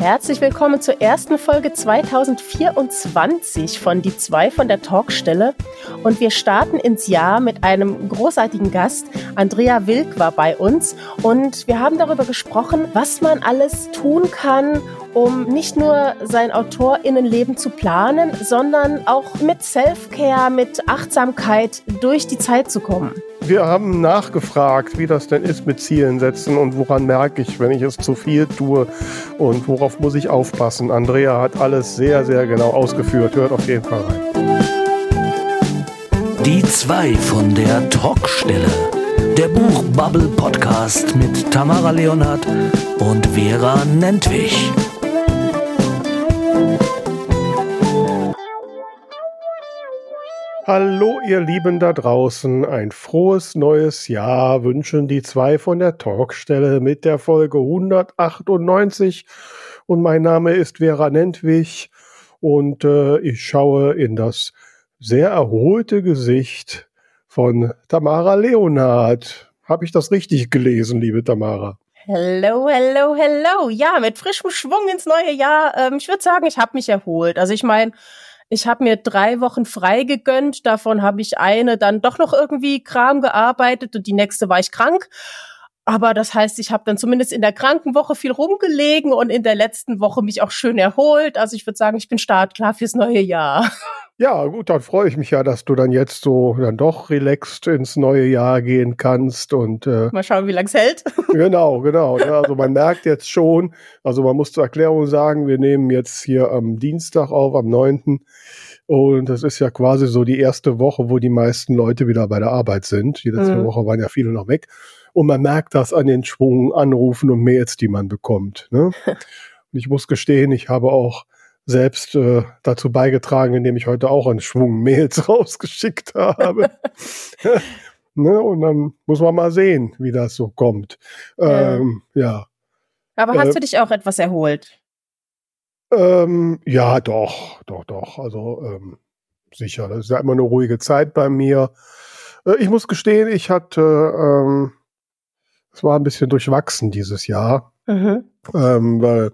Herzlich willkommen zur ersten Folge 2024 von Die zwei von der Talkstelle. Und wir starten ins Jahr mit einem großartigen Gast. Andrea Wilk war bei uns und wir haben darüber gesprochen, was man alles tun kann, um nicht nur sein AutorInnenleben zu planen, sondern auch mit Self-Care, mit Achtsamkeit durch die Zeit zu kommen. Wir haben nachgefragt, wie das denn ist mit Zielen setzen und woran merke ich, wenn ich es zu viel tue und worauf muss ich aufpassen. Andrea hat alles sehr, sehr genau ausgeführt. Hört auf jeden Fall rein. Die zwei von der Talkstelle. Der Buchbubble Podcast mit Tamara Leonhardt und Vera Nentwich. Hallo ihr Lieben da draußen, ein frohes neues Jahr wünschen die zwei von der Talkstelle mit der Folge 198 und mein Name ist Vera Nentwich und äh, ich schaue in das sehr erholte Gesicht von Tamara Leonhardt. Habe ich das richtig gelesen, liebe Tamara? Hello, hello, hello. Ja, mit frischem Schwung ins neue Jahr. Ähm, ich würde sagen, ich habe mich erholt. Also ich meine, ich habe mir drei Wochen frei gegönnt. Davon habe ich eine dann doch noch irgendwie Kram gearbeitet und die nächste war ich krank. Aber das heißt, ich habe dann zumindest in der Krankenwoche viel rumgelegen und in der letzten Woche mich auch schön erholt. Also ich würde sagen, ich bin startklar fürs neue Jahr. Ja, gut, dann freue ich mich ja, dass du dann jetzt so dann doch relaxed ins neue Jahr gehen kannst und äh, mal schauen, wie lange es hält. genau, genau. Ja, also man merkt jetzt schon, also man muss zur Erklärung sagen, wir nehmen jetzt hier am Dienstag auf, am 9. Und das ist ja quasi so die erste Woche, wo die meisten Leute wieder bei der Arbeit sind. Die letzte mhm. Woche waren ja viele noch weg. Und man merkt das an den Schwung, Anrufen und Mails, die man bekommt. Ne? und ich muss gestehen, ich habe auch selbst äh, dazu beigetragen, indem ich heute auch einen Schwung Mails rausgeschickt habe. ne? Und dann muss man mal sehen, wie das so kommt. Ähm, ja. Aber hast äh, du dich auch etwas erholt? Ähm, ja, doch, doch, doch. Also ähm, sicher. Das ist ja immer eine ruhige Zeit bei mir. Äh, ich muss gestehen, ich hatte, ähm, es war ein bisschen durchwachsen dieses Jahr. Mhm. Ähm, weil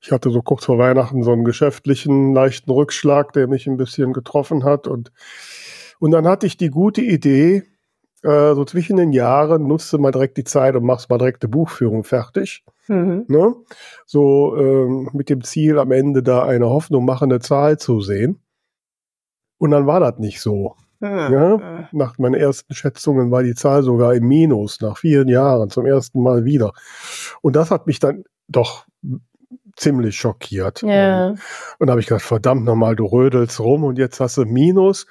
ich hatte so kurz vor Weihnachten so einen geschäftlichen leichten Rückschlag, der mich ein bisschen getroffen hat. Und, und dann hatte ich die gute Idee, äh, so zwischen den Jahren nutze mal direkt die Zeit und machst mal direkt die Buchführung fertig. Mhm. Ne? So ähm, mit dem Ziel, am Ende da eine Hoffnung machende Zahl zu sehen. Und dann war das nicht so. Mhm. Ja? Nach meinen ersten Schätzungen war die Zahl sogar im Minus, nach vielen Jahren zum ersten Mal wieder. Und das hat mich dann doch ziemlich schockiert. Ja. Und, und da habe ich gedacht, verdammt nochmal, du rödelst rum und jetzt hast du Minus.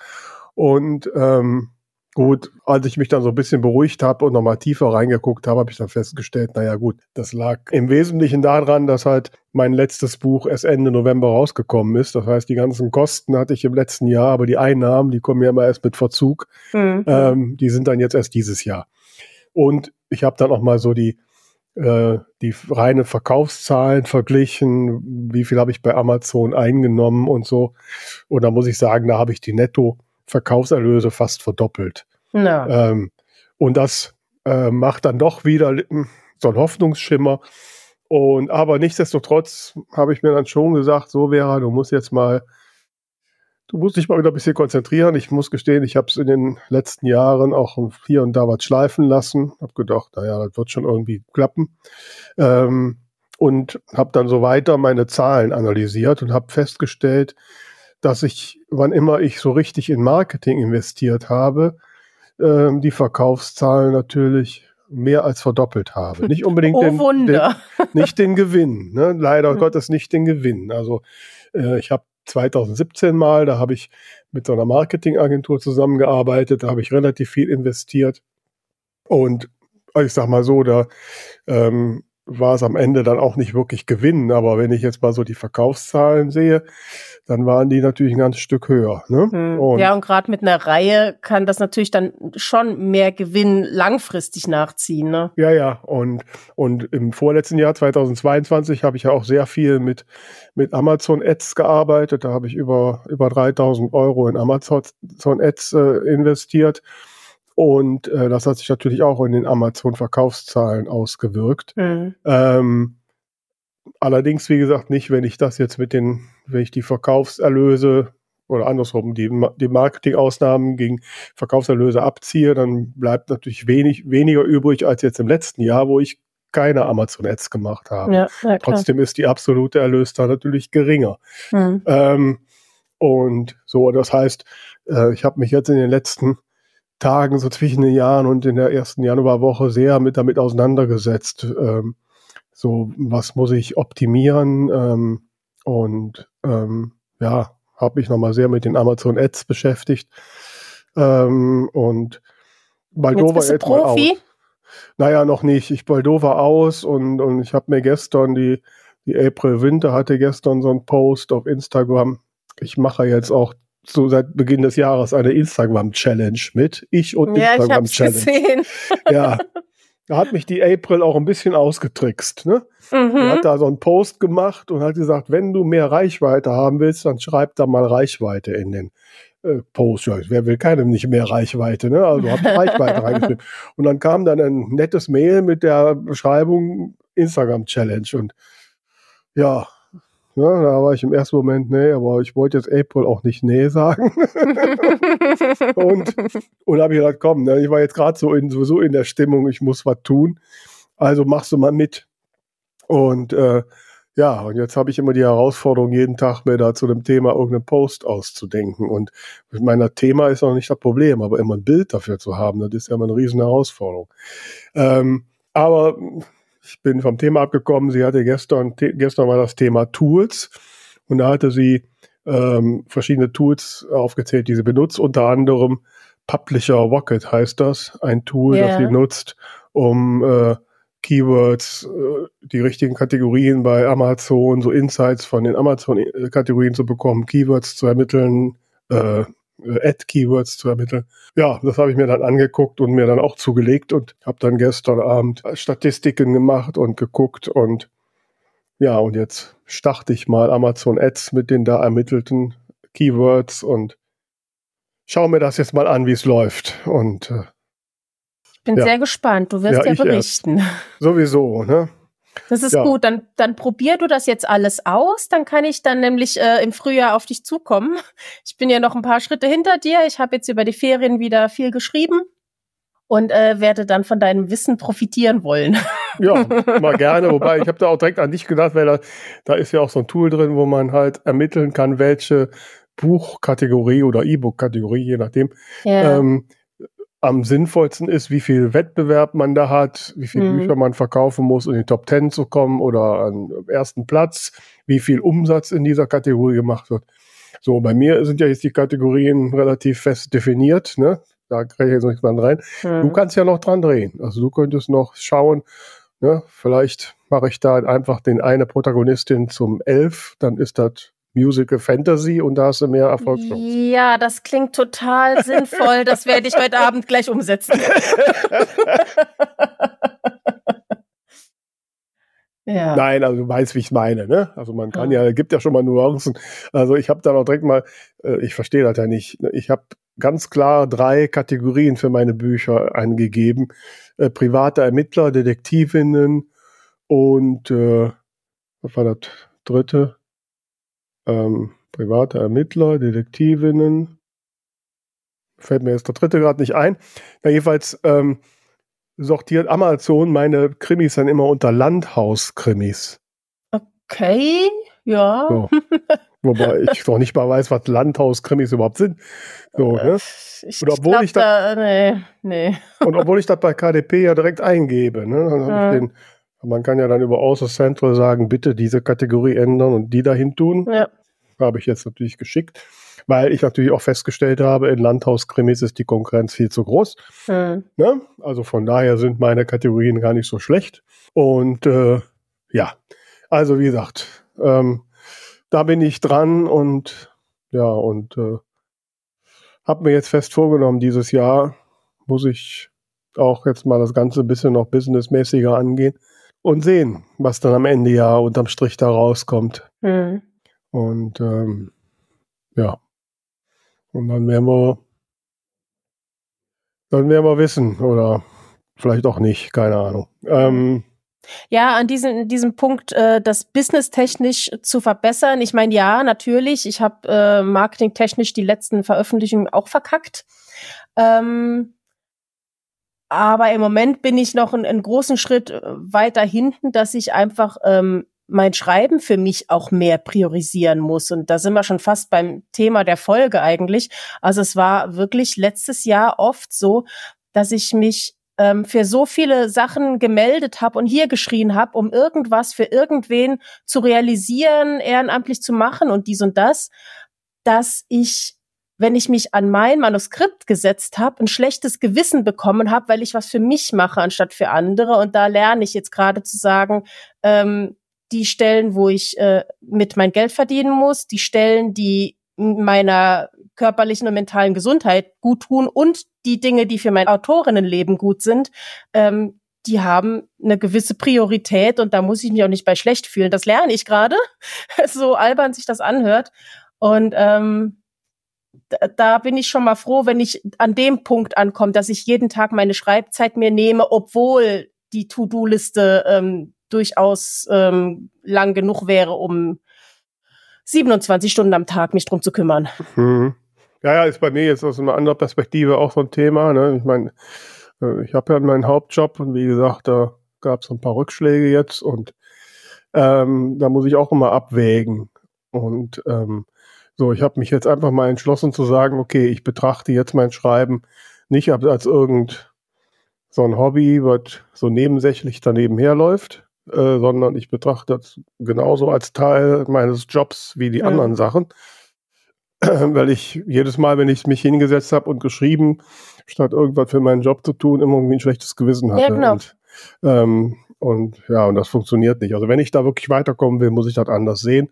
Und ähm, gut, als ich mich dann so ein bisschen beruhigt habe und nochmal tiefer reingeguckt habe, habe ich dann festgestellt, naja gut, das lag im Wesentlichen daran, dass halt mein letztes Buch erst Ende November rausgekommen ist. Das heißt, die ganzen Kosten hatte ich im letzten Jahr, aber die Einnahmen, die kommen ja immer erst mit Verzug. Mhm. Ähm, die sind dann jetzt erst dieses Jahr. Und ich habe dann auch mal so die äh, die reine Verkaufszahlen verglichen, wie viel habe ich bei Amazon eingenommen und so. Und da muss ich sagen, da habe ich die Netto-Verkaufserlöse fast verdoppelt. No. Ähm, und das äh, macht dann doch wieder so einen Hoffnungsschimmer. Und aber nichtsdestotrotz habe ich mir dann schon gesagt, so wäre, du musst jetzt mal Du musst dich mal wieder ein bisschen konzentrieren. Ich muss gestehen, ich habe es in den letzten Jahren auch hier und da was schleifen lassen. Hab gedacht, naja, das wird schon irgendwie klappen. Ähm, und habe dann so weiter meine Zahlen analysiert und habe festgestellt, dass ich, wann immer ich so richtig in Marketing investiert habe, ähm, die Verkaufszahlen natürlich mehr als verdoppelt habe. Nicht unbedingt oh, den, den, nicht den Gewinn. Ne? Leider hm. Gottes nicht den Gewinn. Also äh, ich habe 2017 mal, da habe ich mit so einer Marketingagentur zusammengearbeitet, da habe ich relativ viel investiert. Und ich sag mal so, da ähm, war es am Ende dann auch nicht wirklich Gewinn. Aber wenn ich jetzt mal so die Verkaufszahlen sehe, dann waren die natürlich ein ganzes Stück höher. Ne? Hm. Und ja, und gerade mit einer Reihe kann das natürlich dann schon mehr Gewinn langfristig nachziehen. Ne? Ja, ja. Und, und im vorletzten Jahr, 2022, habe ich ja auch sehr viel mit, mit Amazon Ads gearbeitet. Da habe ich über, über 3000 Euro in Amazon Ads äh, investiert. Und äh, das hat sich natürlich auch in den Amazon-Verkaufszahlen ausgewirkt. Mhm. Ähm, allerdings, wie gesagt, nicht, wenn ich das jetzt mit den, wenn ich die Verkaufserlöse oder andersrum, die, die Marketingausnahmen gegen Verkaufserlöse abziehe, dann bleibt natürlich wenig, weniger übrig als jetzt im letzten Jahr, wo ich keine Amazon Ads gemacht habe. Ja, ja, Trotzdem ist die absolute Erlös da natürlich geringer. Mhm. Ähm, und so, das heißt, äh, ich habe mich jetzt in den letzten Tagen, so zwischen den Jahren und in der ersten Januarwoche sehr mit damit auseinandergesetzt. Ähm, so, was muss ich optimieren? Ähm, und ähm, ja, habe mich nochmal sehr mit den Amazon Ads beschäftigt. Ähm, und Moldova jetzt, jetzt Profi? Mal aus. Naja, noch nicht. Ich Moldova aus und, und ich habe mir gestern die, die April Winter hatte gestern so einen Post auf Instagram. Ich mache jetzt auch so seit Beginn des Jahres eine Instagram-Challenge mit. Ich und ja, Instagram-Challenge. Gesehen. Ja. Da hat mich die April auch ein bisschen ausgetrickst. Ne? Mhm. Die hat da so einen Post gemacht und hat gesagt, wenn du mehr Reichweite haben willst, dann schreib da mal Reichweite in den äh, Post. Ja, wer will keinem nicht mehr Reichweite, ne? Also hab Reichweite reingeschrieben. Und dann kam dann ein nettes Mail mit der Beschreibung Instagram Challenge und ja, ja, da war ich im ersten Moment, nee, aber ich wollte jetzt April auch nicht nee sagen. und und habe ich gedacht, komm, ne, ich war jetzt gerade so in, sowieso in der Stimmung, ich muss was tun. Also machst du mal mit. Und äh, ja, und jetzt habe ich immer die Herausforderung, jeden Tag mir da zu dem Thema irgendeinen Post auszudenken. Und mit meiner Thema ist auch nicht das Problem, aber immer ein Bild dafür zu haben, das ist ja immer eine riesen Herausforderung. Ähm, aber ich bin vom Thema abgekommen. Sie hatte gestern, gestern war das Thema Tools und da hatte sie ähm, verschiedene Tools aufgezählt, die sie benutzt, unter anderem Publisher Rocket heißt das, ein Tool, yeah. das sie nutzt, um äh, Keywords, äh, die richtigen Kategorien bei Amazon, so Insights von den Amazon-Kategorien zu bekommen, Keywords zu ermitteln, äh, äh, Ad-Keywords zu ermitteln. Ja, das habe ich mir dann angeguckt und mir dann auch zugelegt und habe dann gestern Abend Statistiken gemacht und geguckt und ja, und jetzt starte ich mal Amazon Ads mit den da ermittelten Keywords und schaue mir das jetzt mal an, wie es läuft. Und äh, ich bin ja. sehr gespannt. Du wirst ja, ja berichten. Sowieso, ne? Das ist ja. gut. Dann, dann probier du das jetzt alles aus. Dann kann ich dann nämlich äh, im Frühjahr auf dich zukommen. Ich bin ja noch ein paar Schritte hinter dir. Ich habe jetzt über die Ferien wieder viel geschrieben und äh, werde dann von deinem Wissen profitieren wollen. Ja, mal gerne. Wobei ich habe da auch direkt an dich gedacht, weil da, da ist ja auch so ein Tool drin, wo man halt ermitteln kann, welche Buchkategorie oder E-Book-Kategorie, je nachdem, ja. ähm, am sinnvollsten ist, wie viel Wettbewerb man da hat, wie viele mhm. Bücher man verkaufen muss, um in die Top Ten zu kommen oder an ersten Platz, wie viel Umsatz in dieser Kategorie gemacht wird. So, bei mir sind ja jetzt die Kategorien relativ fest definiert, ne? Da kriege ich jetzt nichts mehr rein. Mhm. Du kannst ja noch dran drehen. Also du könntest noch schauen, ne? Vielleicht mache ich da einfach den eine Protagonistin zum Elf, dann ist das Musical Fantasy und da hast du mehr Erfolgschancen. Ja, das klingt total sinnvoll. Das werde ich heute Abend gleich umsetzen. ja. Nein, also du weißt, wie ich meine, ne? Also man kann ja, gibt ja schon mal Nuancen. Also ich habe da noch direkt mal, äh, ich verstehe das ja nicht. Ich habe ganz klar drei Kategorien für meine Bücher angegeben. Äh, private Ermittler, Detektivinnen und äh, was war das dritte? Ähm, private Ermittler, Detektivinnen. Fällt mir jetzt der dritte gerade nicht ein. Na, jedenfalls ähm, sortiert Amazon meine Krimis dann immer unter Landhauskrimis. Okay, ja. So. Wobei ich doch nicht mal weiß, was Landhauskrimis überhaupt sind. So, ne? Ich, und obwohl ich, ich da, nee, nee. und obwohl ich das bei KDP ja direkt eingebe, ne? Dann ja. ich den man kann ja dann über Außer Central sagen, bitte diese Kategorie ändern und die dahin tun. Ja. Habe ich jetzt natürlich geschickt, weil ich natürlich auch festgestellt habe, in Landhauskrimis ist die Konkurrenz viel zu groß. Mhm. Ne? Also von daher sind meine Kategorien gar nicht so schlecht. Und äh, ja, also wie gesagt, ähm, da bin ich dran und ja, und äh, habe mir jetzt fest vorgenommen, dieses Jahr muss ich auch jetzt mal das Ganze ein bisschen noch businessmäßiger angehen und sehen, was dann am Ende ja unterm Strich da rauskommt. Mhm. Und ähm, ja. Und dann werden wir dann werden wir wissen oder vielleicht auch nicht, keine Ahnung. Ähm, Ja, an diesem, diesem Punkt, äh, das businesstechnisch zu verbessern. Ich meine, ja, natürlich. Ich habe äh, marketingtechnisch die letzten Veröffentlichungen auch verkackt. Ähm, aber im Moment bin ich noch einen, einen großen Schritt äh, weiter hinten, dass ich einfach ähm, mein Schreiben für mich auch mehr priorisieren muss. Und da sind wir schon fast beim Thema der Folge eigentlich. Also es war wirklich letztes Jahr oft so, dass ich mich ähm, für so viele Sachen gemeldet habe und hier geschrien habe, um irgendwas für irgendwen zu realisieren, ehrenamtlich zu machen und dies und das, dass ich wenn ich mich an mein Manuskript gesetzt habe, ein schlechtes Gewissen bekommen habe, weil ich was für mich mache anstatt für andere. Und da lerne ich jetzt gerade zu sagen, ähm, die Stellen, wo ich äh, mit mein Geld verdienen muss, die Stellen, die meiner körperlichen und mentalen Gesundheit gut tun und die Dinge, die für mein Autorinnenleben gut sind, ähm, die haben eine gewisse Priorität und da muss ich mich auch nicht bei schlecht fühlen. Das lerne ich gerade, so albern sich das anhört. Und ähm, da, bin ich schon mal froh, wenn ich an dem Punkt ankomme, dass ich jeden Tag meine Schreibzeit mir nehme, obwohl die To-Do-Liste ähm, durchaus ähm, lang genug wäre, um 27 Stunden am Tag mich drum zu kümmern. Mhm. Ja, ja, ist bei mir jetzt aus einer anderen Perspektive auch so ein Thema. Ne? Ich meine, äh, ich habe ja meinen Hauptjob und wie gesagt, da gab es ein paar Rückschläge jetzt und ähm, da muss ich auch immer abwägen. Und ähm, so, ich habe mich jetzt einfach mal entschlossen zu sagen, okay, ich betrachte jetzt mein Schreiben nicht als irgend so ein Hobby, was so nebensächlich daneben herläuft, äh, sondern ich betrachte das genauso als Teil meines Jobs wie die ja. anderen Sachen. Weil ich jedes Mal, wenn ich mich hingesetzt habe und geschrieben, statt irgendwas für meinen Job zu tun, immer irgendwie ein schlechtes Gewissen hatte. Ja, genau. Und, ähm, und ja, und das funktioniert nicht. Also wenn ich da wirklich weiterkommen will, muss ich das anders sehen.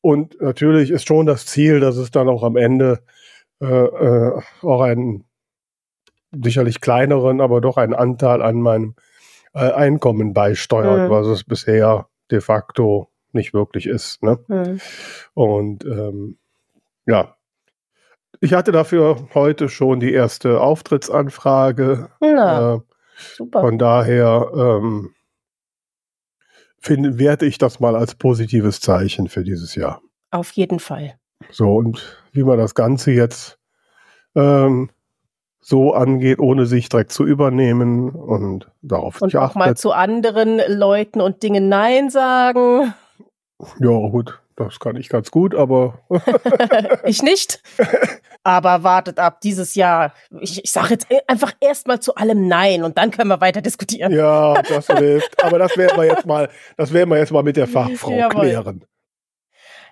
Und natürlich ist schon das Ziel, dass es dann auch am Ende äh, äh, auch einen sicherlich kleineren, aber doch einen Anteil an meinem äh, Einkommen beisteuert, mhm. was es bisher de facto nicht wirklich ist. Ne? Mhm. Und ähm, ja, ich hatte dafür heute schon die erste Auftrittsanfrage. Na, äh, super. Von daher ähm, find, werte ich das mal als positives Zeichen für dieses Jahr. Auf jeden Fall. So, und wie man das Ganze jetzt ähm, so angeht, ohne sich direkt zu übernehmen und darauf Und auch mal zu anderen Leuten und Dingen Nein sagen. Ja, gut, das kann ich ganz gut, aber. ich nicht. Aber wartet ab, dieses Jahr. Ich, ich sage jetzt einfach erstmal zu allem Nein und dann können wir weiter diskutieren. Ja, das hilft. Aber das werden wir jetzt mal, das werden wir jetzt mal mit der Fachfrau Jawohl. klären.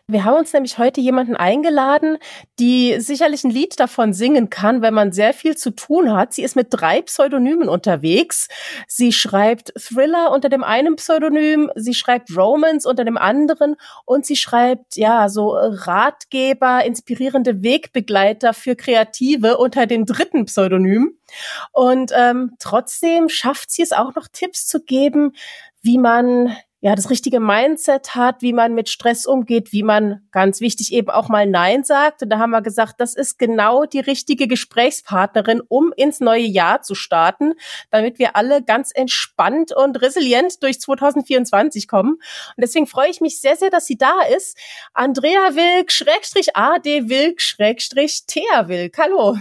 Wir haben uns nämlich heute jemanden eingeladen, die sicherlich ein Lied davon singen kann, wenn man sehr viel zu tun hat. Sie ist mit drei Pseudonymen unterwegs. Sie schreibt Thriller unter dem einen Pseudonym, sie schreibt Romance unter dem anderen und sie schreibt ja so Ratgeber, inspirierende Wegbegleiter für Kreative unter dem dritten Pseudonym. Und ähm, trotzdem schafft sie es auch noch Tipps zu geben, wie man ja, das richtige Mindset hat, wie man mit Stress umgeht, wie man ganz wichtig eben auch mal Nein sagt. Und da haben wir gesagt, das ist genau die richtige Gesprächspartnerin, um ins neue Jahr zu starten, damit wir alle ganz entspannt und resilient durch 2024 kommen. Und deswegen freue ich mich sehr, sehr, dass sie da ist. Andrea Wilk, Schrägstrich AD Wilk, Schrägstrich Thea Wilk. Hallo.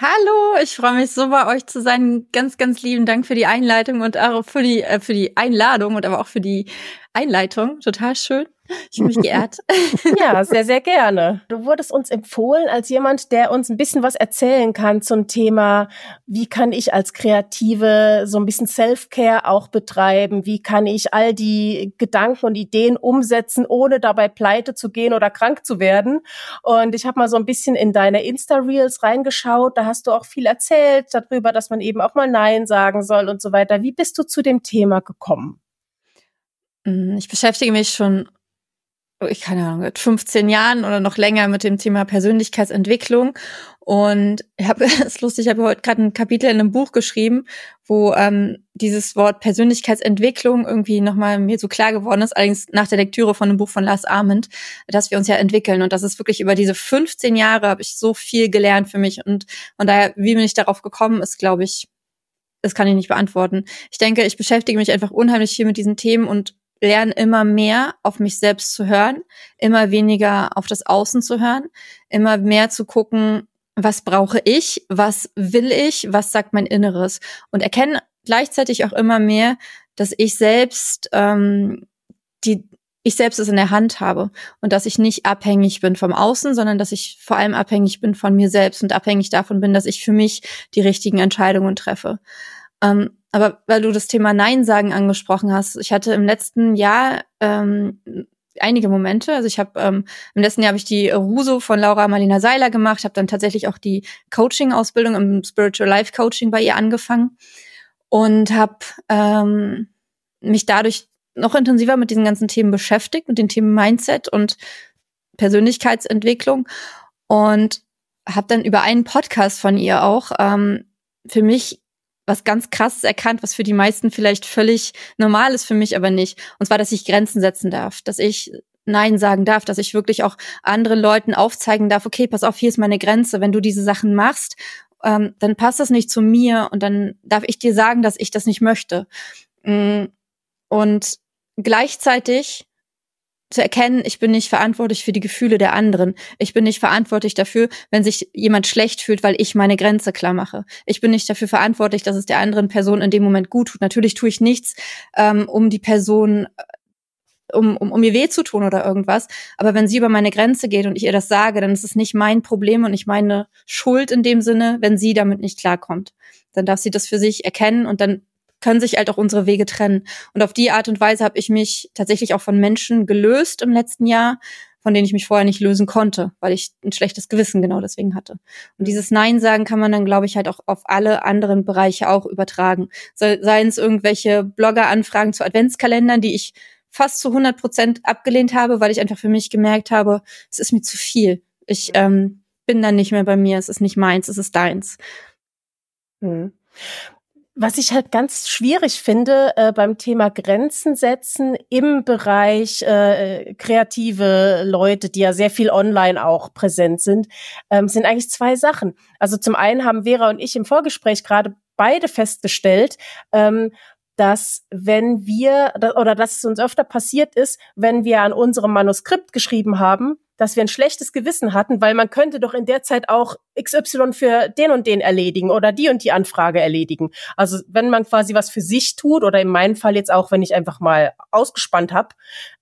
Hallo, ich freue mich so bei euch zu sein. Ganz, ganz lieben Dank für die Einleitung und auch für die, äh, für die Einladung und aber auch für die Einleitung. Total schön. Ich bin mich geehrt. ja, sehr, sehr gerne. Du wurdest uns empfohlen als jemand, der uns ein bisschen was erzählen kann zum Thema, wie kann ich als Kreative so ein bisschen Self-Care auch betreiben? Wie kann ich all die Gedanken und Ideen umsetzen, ohne dabei pleite zu gehen oder krank zu werden? Und ich habe mal so ein bisschen in deine Insta-Reels reingeschaut. Da hast du auch viel erzählt darüber, dass man eben auch mal Nein sagen soll und so weiter. Wie bist du zu dem Thema gekommen? Mm, ich beschäftige mich schon ich keine Ahnung, seit 15 Jahren oder noch länger mit dem Thema Persönlichkeitsentwicklung. Und ich habe, es ist lustig, ich habe heute gerade ein Kapitel in einem Buch geschrieben, wo ähm, dieses Wort Persönlichkeitsentwicklung irgendwie nochmal mir so klar geworden ist, allerdings nach der Lektüre von einem Buch von Lars Arment, dass wir uns ja entwickeln. Und das ist wirklich über diese 15 Jahre habe ich so viel gelernt für mich. Und von daher, wie bin ich darauf gekommen, ist, glaube ich, das kann ich nicht beantworten. Ich denke, ich beschäftige mich einfach unheimlich viel mit diesen Themen und lerne immer mehr auf mich selbst zu hören, immer weniger auf das Außen zu hören, immer mehr zu gucken, was brauche ich, was will ich, was sagt mein Inneres und erkenne gleichzeitig auch immer mehr, dass ich selbst ähm, die ich selbst es in der Hand habe und dass ich nicht abhängig bin vom Außen, sondern dass ich vor allem abhängig bin von mir selbst und abhängig davon bin, dass ich für mich die richtigen Entscheidungen treffe. Ähm, aber weil du das Thema Nein sagen angesprochen hast, ich hatte im letzten Jahr ähm, einige Momente. Also ich habe ähm, im letzten Jahr habe ich die Ruso von Laura Marlina Seiler gemacht, habe dann tatsächlich auch die Coaching-Ausbildung im Spiritual Life Coaching bei ihr angefangen und habe ähm, mich dadurch noch intensiver mit diesen ganzen Themen beschäftigt, mit den Themen Mindset und Persönlichkeitsentwicklung und habe dann über einen Podcast von ihr auch ähm, für mich was ganz krasses erkannt, was für die meisten vielleicht völlig normal ist, für mich aber nicht. Und zwar, dass ich Grenzen setzen darf, dass ich Nein sagen darf, dass ich wirklich auch anderen Leuten aufzeigen darf, okay, pass auf, hier ist meine Grenze. Wenn du diese Sachen machst, ähm, dann passt das nicht zu mir und dann darf ich dir sagen, dass ich das nicht möchte. Mm, und gleichzeitig zu erkennen, ich bin nicht verantwortlich für die Gefühle der anderen. Ich bin nicht verantwortlich dafür, wenn sich jemand schlecht fühlt, weil ich meine Grenze klar mache. Ich bin nicht dafür verantwortlich, dass es der anderen Person in dem Moment gut tut. Natürlich tue ich nichts, ähm, um die Person, um, um, um ihr weh zu tun oder irgendwas. Aber wenn sie über meine Grenze geht und ich ihr das sage, dann ist es nicht mein Problem und nicht meine Schuld in dem Sinne, wenn sie damit nicht klarkommt. Dann darf sie das für sich erkennen und dann können sich halt auch unsere Wege trennen. Und auf die Art und Weise habe ich mich tatsächlich auch von Menschen gelöst im letzten Jahr, von denen ich mich vorher nicht lösen konnte, weil ich ein schlechtes Gewissen genau deswegen hatte. Und dieses Nein sagen kann man dann, glaube ich, halt auch auf alle anderen Bereiche auch übertragen. Seien es irgendwelche Blogger-Anfragen zu Adventskalendern, die ich fast zu 100 Prozent abgelehnt habe, weil ich einfach für mich gemerkt habe, es ist mir zu viel. Ich ähm, bin dann nicht mehr bei mir, es ist nicht meins, es ist deins. Hm. Was ich halt ganz schwierig finde äh, beim Thema Grenzen setzen im Bereich äh, kreative Leute, die ja sehr viel online auch präsent sind, ähm, sind eigentlich zwei Sachen. Also zum einen haben Vera und ich im Vorgespräch gerade beide festgestellt, ähm, dass wenn wir oder dass es uns öfter passiert ist, wenn wir an unserem Manuskript geschrieben haben, dass wir ein schlechtes Gewissen hatten, weil man könnte doch in der Zeit auch XY für den und den erledigen oder die und die Anfrage erledigen. Also wenn man quasi was für sich tut oder in meinem Fall jetzt auch, wenn ich einfach mal ausgespannt habe,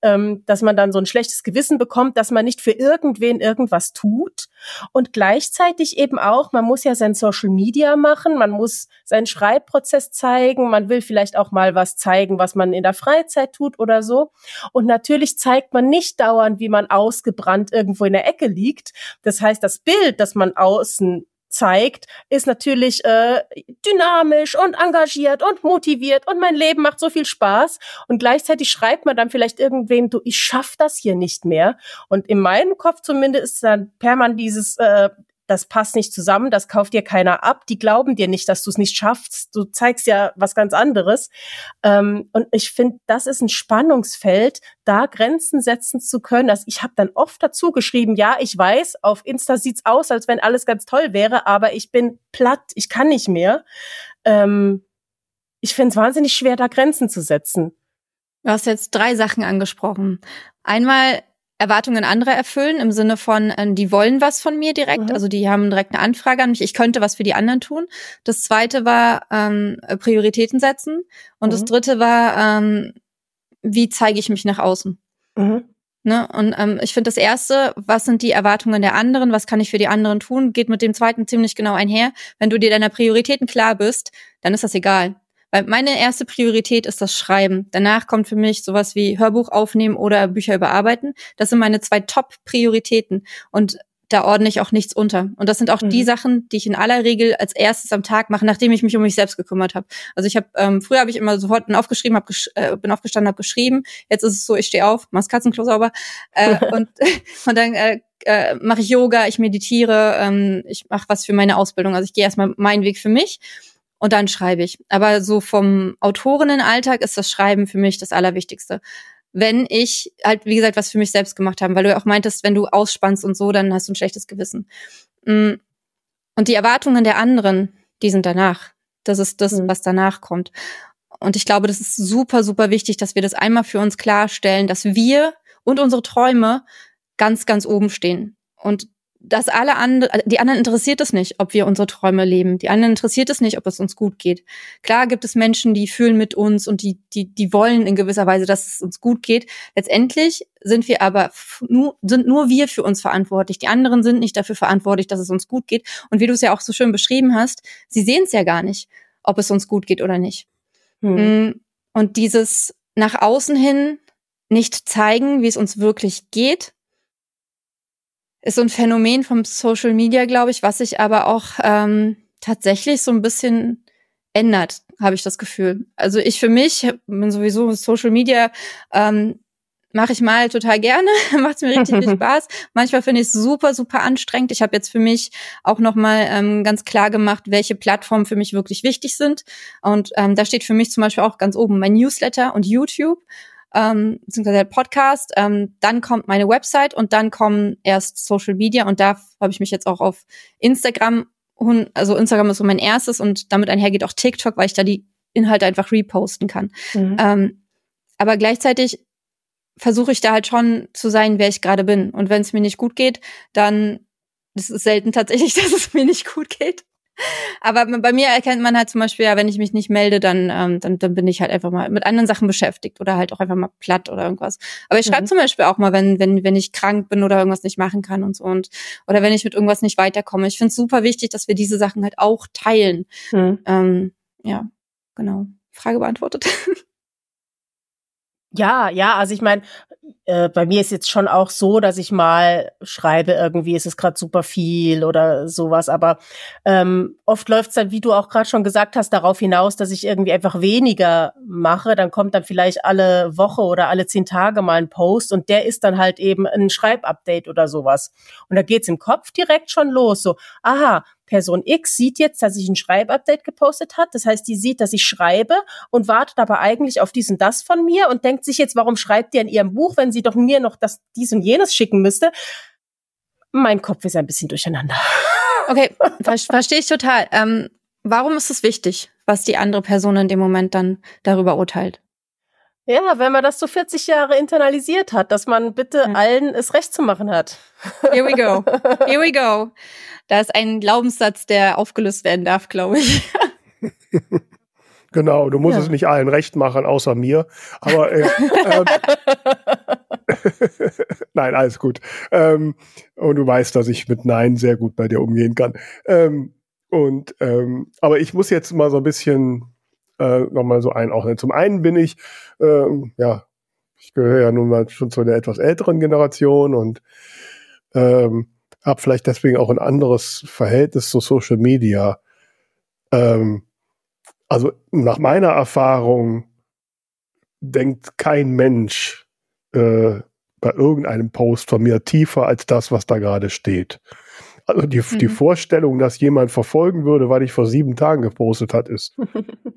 ähm, dass man dann so ein schlechtes Gewissen bekommt, dass man nicht für irgendwen irgendwas tut und gleichzeitig eben auch, man muss ja sein Social Media machen, man muss seinen Schreibprozess zeigen, man will vielleicht auch mal was zeigen, was man in der Freizeit tut oder so. Und natürlich zeigt man nicht dauernd, wie man ausgebrannt irgendwo in der Ecke liegt. Das heißt, das Bild, das man außen zeigt, ist natürlich äh, dynamisch und engagiert und motiviert und mein Leben macht so viel Spaß und gleichzeitig schreibt man dann vielleicht irgendwem, du, ich schaff das hier nicht mehr und in meinem Kopf zumindest ist dann permanent dieses äh, das passt nicht zusammen, das kauft dir keiner ab, die glauben dir nicht, dass du es nicht schaffst, du zeigst ja was ganz anderes. Ähm, und ich finde, das ist ein Spannungsfeld, da Grenzen setzen zu können. Also ich habe dann oft dazu geschrieben, ja, ich weiß, auf Insta sieht's aus, als wenn alles ganz toll wäre, aber ich bin platt, ich kann nicht mehr. Ähm, ich finde es wahnsinnig schwer, da Grenzen zu setzen. Du hast jetzt drei Sachen angesprochen. Einmal Erwartungen anderer erfüllen, im Sinne von, äh, die wollen was von mir direkt, mhm. also die haben direkt eine Anfrage an mich, ich könnte was für die anderen tun. Das zweite war ähm, Prioritäten setzen und mhm. das dritte war, ähm, wie zeige ich mich nach außen. Mhm. Ne? Und ähm, ich finde das erste, was sind die Erwartungen der anderen, was kann ich für die anderen tun, geht mit dem zweiten ziemlich genau einher. Wenn du dir deiner Prioritäten klar bist, dann ist das egal. Weil meine erste Priorität ist das Schreiben. Danach kommt für mich sowas wie Hörbuch aufnehmen oder Bücher überarbeiten. Das sind meine zwei Top-Prioritäten. Und da ordne ich auch nichts unter. Und das sind auch mhm. die Sachen, die ich in aller Regel als erstes am Tag mache, nachdem ich mich um mich selbst gekümmert habe. Also ich habe ähm, früher habe ich immer sofort bin aufgeschrieben, hab gesch äh, bin aufgestanden, habe geschrieben. Jetzt ist es so, ich stehe auf, mach's Katzenklo sauber äh, und und dann äh, äh, mache ich Yoga, ich meditiere, ähm, ich mache was für meine Ausbildung. Also ich gehe erstmal meinen Weg für mich und dann schreibe ich. Aber so vom Autorinnenalltag ist das Schreiben für mich das Allerwichtigste. Wenn ich halt, wie gesagt, was für mich selbst gemacht habe, weil du ja auch meintest, wenn du ausspannst und so, dann hast du ein schlechtes Gewissen. Mm. Und die Erwartungen der anderen, die sind danach. Das ist das, mhm. was danach kommt. Und ich glaube, das ist super, super wichtig, dass wir das einmal für uns klarstellen, dass wir und unsere Träume ganz, ganz oben stehen. Und dass alle anderen, die anderen interessiert es nicht, ob wir unsere Träume leben. Die anderen interessiert es nicht, ob es uns gut geht. Klar gibt es Menschen, die fühlen mit uns und die, die, die wollen in gewisser Weise, dass es uns gut geht. Letztendlich sind wir aber nur, sind nur wir für uns verantwortlich. Die anderen sind nicht dafür verantwortlich, dass es uns gut geht. Und wie du es ja auch so schön beschrieben hast, sie sehen es ja gar nicht, ob es uns gut geht oder nicht. Hm. Und dieses nach außen hin nicht zeigen, wie es uns wirklich geht, ist so ein Phänomen vom Social Media, glaube ich, was sich aber auch ähm, tatsächlich so ein bisschen ändert, habe ich das Gefühl. Also ich für mich bin sowieso Social Media ähm, mache ich mal total gerne, macht mir richtig viel Spaß. Manchmal finde ich es super, super anstrengend. Ich habe jetzt für mich auch nochmal ähm, ganz klar gemacht, welche Plattformen für mich wirklich wichtig sind. Und ähm, da steht für mich zum Beispiel auch ganz oben mein Newsletter und YouTube ähm, beziehungsweise der Podcast, ähm, dann kommt meine Website und dann kommen erst Social Media und da habe ich mich jetzt auch auf Instagram, also Instagram ist so mein erstes und damit einhergeht auch TikTok, weil ich da die Inhalte einfach reposten kann. Mhm. Ähm, aber gleichzeitig versuche ich da halt schon zu sein, wer ich gerade bin. Und wenn es mir nicht gut geht, dann das ist selten tatsächlich, dass es mir nicht gut geht. Aber bei mir erkennt man halt zum Beispiel, ja, wenn ich mich nicht melde, dann, ähm, dann, dann bin ich halt einfach mal mit anderen Sachen beschäftigt oder halt auch einfach mal platt oder irgendwas. Aber ich schreibe mhm. zum Beispiel auch mal, wenn, wenn, wenn ich krank bin oder irgendwas nicht machen kann und so und oder wenn ich mit irgendwas nicht weiterkomme. Ich finde es super wichtig, dass wir diese Sachen halt auch teilen. Mhm. Ähm, ja, genau. Frage beantwortet. Ja, ja, also ich meine, äh, bei mir ist jetzt schon auch so, dass ich mal schreibe, irgendwie ist es gerade super viel oder sowas, aber ähm, oft läuft es dann, wie du auch gerade schon gesagt hast, darauf hinaus, dass ich irgendwie einfach weniger mache. Dann kommt dann vielleicht alle Woche oder alle zehn Tage mal ein Post und der ist dann halt eben ein Schreibupdate oder sowas. Und da geht's im Kopf direkt schon los, so, aha, Person X sieht jetzt, dass ich ein Schreibupdate gepostet hat. Das heißt, die sieht, dass ich schreibe und wartet aber eigentlich auf diesen das von mir und denkt sich jetzt, warum schreibt die in ihrem Buch, wenn sie doch mir noch das, dies und jenes schicken müsste? Mein Kopf ist ein bisschen durcheinander. Okay, ver verstehe ich total. Ähm, warum ist es wichtig, was die andere Person in dem Moment dann darüber urteilt? Ja, wenn man das so 40 Jahre internalisiert hat, dass man bitte ja. allen es recht zu machen hat. Here we go. Here we go. Da ist ein Glaubenssatz, der aufgelöst werden darf, glaube ich. genau, du musst ja. es nicht allen recht machen, außer mir. Aber äh, äh, nein, alles gut. Ähm, und du weißt, dass ich mit Nein sehr gut bei dir umgehen kann. Ähm, und ähm, aber ich muss jetzt mal so ein bisschen äh, nochmal so einordnen. Zum einen bin ich, äh, ja, ich gehöre ja nun mal schon zu der etwas älteren Generation und ähm, habe vielleicht deswegen auch ein anderes Verhältnis zu Social Media. Ähm, also nach meiner Erfahrung denkt kein Mensch äh, bei irgendeinem Post von mir tiefer als das, was da gerade steht. Also die, mhm. die Vorstellung, dass jemand verfolgen würde, weil ich vor sieben Tagen gepostet hat, ist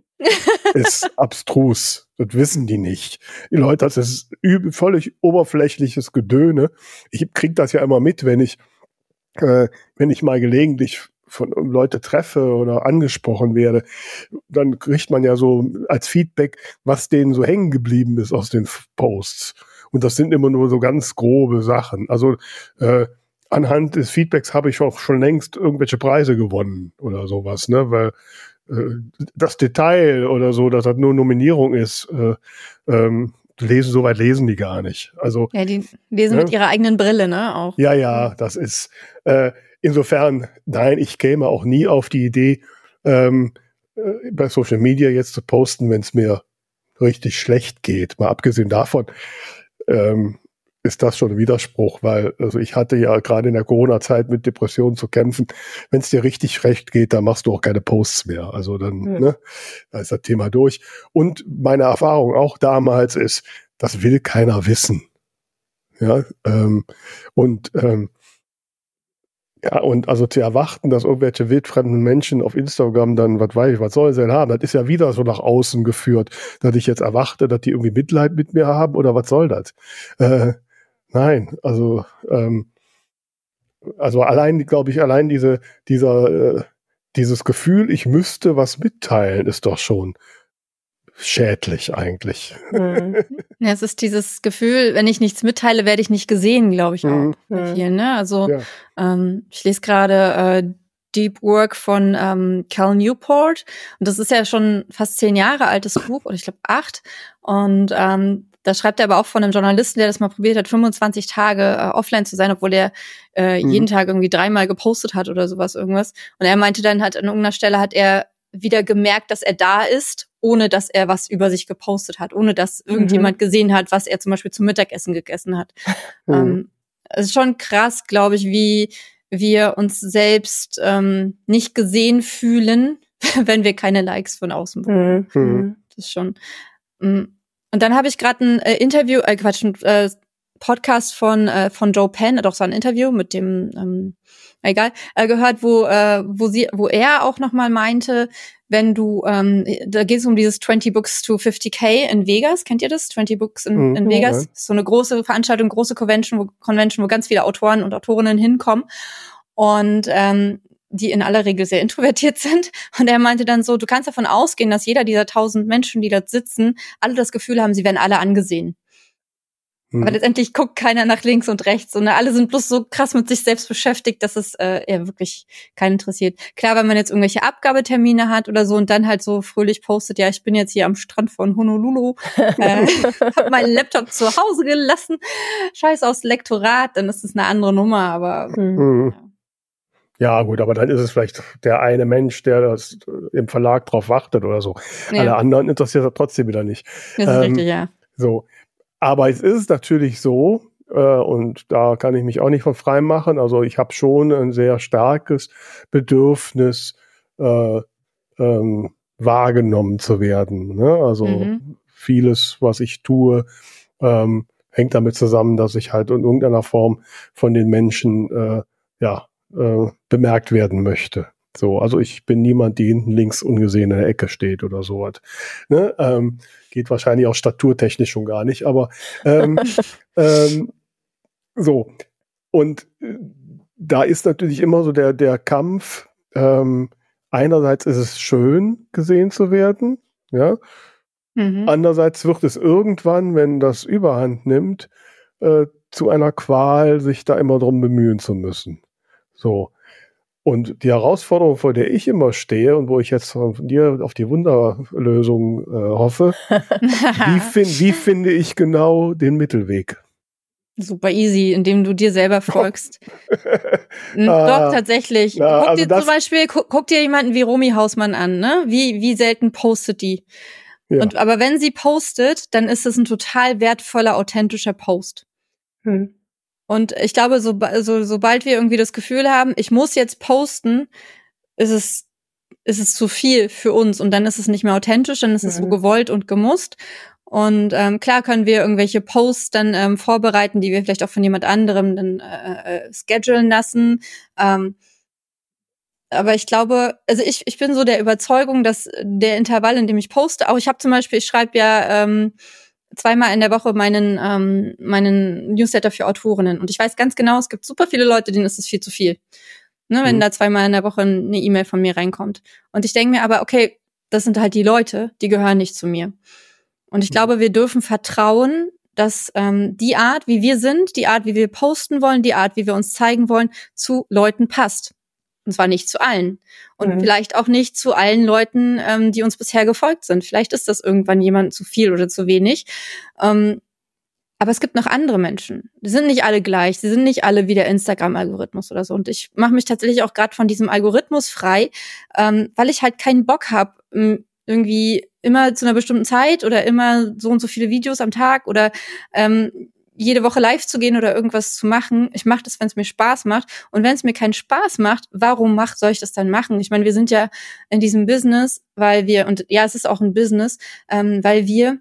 ist abstrus. Das wissen die nicht. Die Leute, das ist völlig oberflächliches Gedöne. Ich krieg das ja immer mit, wenn ich, äh, wenn ich mal gelegentlich von Leute treffe oder angesprochen werde, dann kriegt man ja so als Feedback, was denen so hängen geblieben ist aus den Posts. Und das sind immer nur so ganz grobe Sachen. Also äh, anhand des Feedbacks habe ich auch schon längst irgendwelche Preise gewonnen oder sowas, ne? Weil das Detail oder so, dass das nur Nominierung ist, äh, ähm, lesen, soweit lesen die gar nicht. Also, ja, die lesen ne? mit ihrer eigenen Brille, ne? Auch. Ja, ja, das ist äh, insofern, nein, ich käme auch nie auf die Idee, ähm, äh, bei Social Media jetzt zu posten, wenn es mir richtig schlecht geht. Mal abgesehen davon, ähm, ist das schon ein Widerspruch, weil also ich hatte ja gerade in der Corona-Zeit mit Depressionen zu kämpfen. Wenn es dir richtig recht geht, dann machst du auch keine Posts mehr. Also dann, ja. ne, da ist das Thema durch. Und meine Erfahrung auch damals ist, das will keiner wissen. Ja, ähm, und ähm, ja, und also zu erwarten, dass irgendwelche wildfremden Menschen auf Instagram dann, was weiß ich, was soll sie denn haben? Das ist ja wieder so nach außen geführt, dass ich jetzt erwarte, dass die irgendwie Mitleid mit mir haben oder was soll das? Äh, Nein, also ähm, also allein, glaube ich, allein diese dieser äh, dieses Gefühl, ich müsste was mitteilen, ist doch schon schädlich eigentlich. Mhm. Ja, es ist dieses Gefühl, wenn ich nichts mitteile, werde ich nicht gesehen, glaube ich auch mhm. bei vielen. Ne? Also ja. ähm, ich lese gerade äh, Deep Work von ähm, Cal Newport und das ist ja schon fast zehn Jahre altes Buch oder ich glaube acht und ähm, da schreibt er aber auch von einem Journalisten, der das mal probiert hat, 25 Tage äh, offline zu sein, obwohl er äh, mhm. jeden Tag irgendwie dreimal gepostet hat oder sowas irgendwas. Und er meinte dann halt an irgendeiner Stelle hat er wieder gemerkt, dass er da ist, ohne dass er was über sich gepostet hat, ohne dass mhm. irgendjemand mhm. gesehen hat, was er zum Beispiel zum Mittagessen gegessen hat. Mhm. Ähm, es ist schon krass, glaube ich, wie wir uns selbst ähm, nicht gesehen fühlen, wenn wir keine Likes von außen bekommen. Mhm. mhm. Das ist schon. Mm. Und dann habe ich gerade ein äh, Interview, äh, Quatsch, ein äh, Podcast von äh, von Joe Penn, doch so ein Interview mit dem ähm, egal, äh, gehört, wo, äh, wo sie, wo er auch nochmal meinte, wenn du, ähm, da geht es um dieses 20 Books to 50k in Vegas, kennt ihr das? 20 Books in, mhm, in Vegas. Ja. So eine große Veranstaltung, große Convention, wo, Convention, wo ganz viele Autoren und Autorinnen hinkommen. Und ähm, die in aller Regel sehr introvertiert sind. Und er meinte dann so, du kannst davon ausgehen, dass jeder dieser tausend Menschen, die dort sitzen, alle das Gefühl haben, sie werden alle angesehen. Mhm. Aber letztendlich guckt keiner nach links und rechts und alle sind bloß so krass mit sich selbst beschäftigt, dass es äh, eher wirklich keinen interessiert. Klar, wenn man jetzt irgendwelche Abgabetermine hat oder so und dann halt so fröhlich postet, ja, ich bin jetzt hier am Strand von Honolulu, äh, hab meinen Laptop zu Hause gelassen, scheiß aufs Lektorat, dann ist es eine andere Nummer, aber mhm. ja. Ja, gut, aber dann ist es vielleicht der eine Mensch, der das äh, im Verlag drauf wartet oder so. Ja. Alle anderen interessiert er trotzdem wieder nicht. Das ist ähm, richtig, ja. So. Aber es ist natürlich so, äh, und da kann ich mich auch nicht von frei machen. Also ich habe schon ein sehr starkes Bedürfnis, äh, ähm, wahrgenommen zu werden. Ne? Also mhm. vieles, was ich tue, ähm, hängt damit zusammen, dass ich halt in irgendeiner Form von den Menschen äh, ja äh, bemerkt werden möchte. So, also ich bin niemand, die hinten links ungesehen in der Ecke steht oder sowas. Ne? Ähm, geht wahrscheinlich auch staturtechnisch schon gar nicht, aber ähm, ähm, so. Und äh, da ist natürlich immer so der, der Kampf. Ähm, einerseits ist es schön, gesehen zu werden, ja. Mhm. Andererseits wird es irgendwann, wenn das Überhand nimmt, äh, zu einer Qual, sich da immer drum bemühen zu müssen. So. Und die Herausforderung, vor der ich immer stehe und wo ich jetzt von dir auf die Wunderlösung äh, hoffe, wie, find, wie finde ich genau den Mittelweg? Super easy, indem du dir selber folgst. ah, Doch, tatsächlich. Na, guck also dir zum Beispiel, guck, guck, dir jemanden wie Romy Hausmann an, ne? Wie, wie selten postet die. Ja. Und, aber wenn sie postet, dann ist es ein total wertvoller, authentischer Post. Hm. Und ich glaube, so, so, sobald wir irgendwie das Gefühl haben, ich muss jetzt posten, ist es, ist es zu viel für uns und dann ist es nicht mehr authentisch, dann ist mhm. es so mhm. gewollt und gemusst. Und ähm, klar können wir irgendwelche Posts dann ähm, vorbereiten, die wir vielleicht auch von jemand anderem dann äh, äh, schedulen lassen. Ähm, aber ich glaube, also ich, ich bin so der Überzeugung, dass der Intervall, in dem ich poste, auch ich habe zum Beispiel, ich schreibe ja ähm, zweimal in der Woche meinen, ähm, meinen Newsletter für Autorinnen. Und ich weiß ganz genau, es gibt super viele Leute, denen ist es viel zu viel. Ne, wenn mhm. da zweimal in der Woche eine E-Mail von mir reinkommt. Und ich denke mir aber, okay, das sind halt die Leute, die gehören nicht zu mir. Und ich mhm. glaube, wir dürfen vertrauen, dass ähm, die Art, wie wir sind, die Art, wie wir posten wollen, die Art, wie wir uns zeigen wollen, zu Leuten passt. Und zwar nicht zu allen. Und mhm. vielleicht auch nicht zu allen Leuten, ähm, die uns bisher gefolgt sind. Vielleicht ist das irgendwann jemand zu viel oder zu wenig. Ähm, aber es gibt noch andere Menschen. Die sind nicht alle gleich. Sie sind nicht alle wie der Instagram-Algorithmus oder so. Und ich mache mich tatsächlich auch gerade von diesem Algorithmus frei, ähm, weil ich halt keinen Bock habe, irgendwie immer zu einer bestimmten Zeit oder immer so und so viele Videos am Tag oder ähm, jede Woche live zu gehen oder irgendwas zu machen. Ich mache das, wenn es mir Spaß macht. Und wenn es mir keinen Spaß macht, warum macht, soll ich das dann machen? Ich meine, wir sind ja in diesem Business, weil wir, und ja, es ist auch ein Business, ähm, weil wir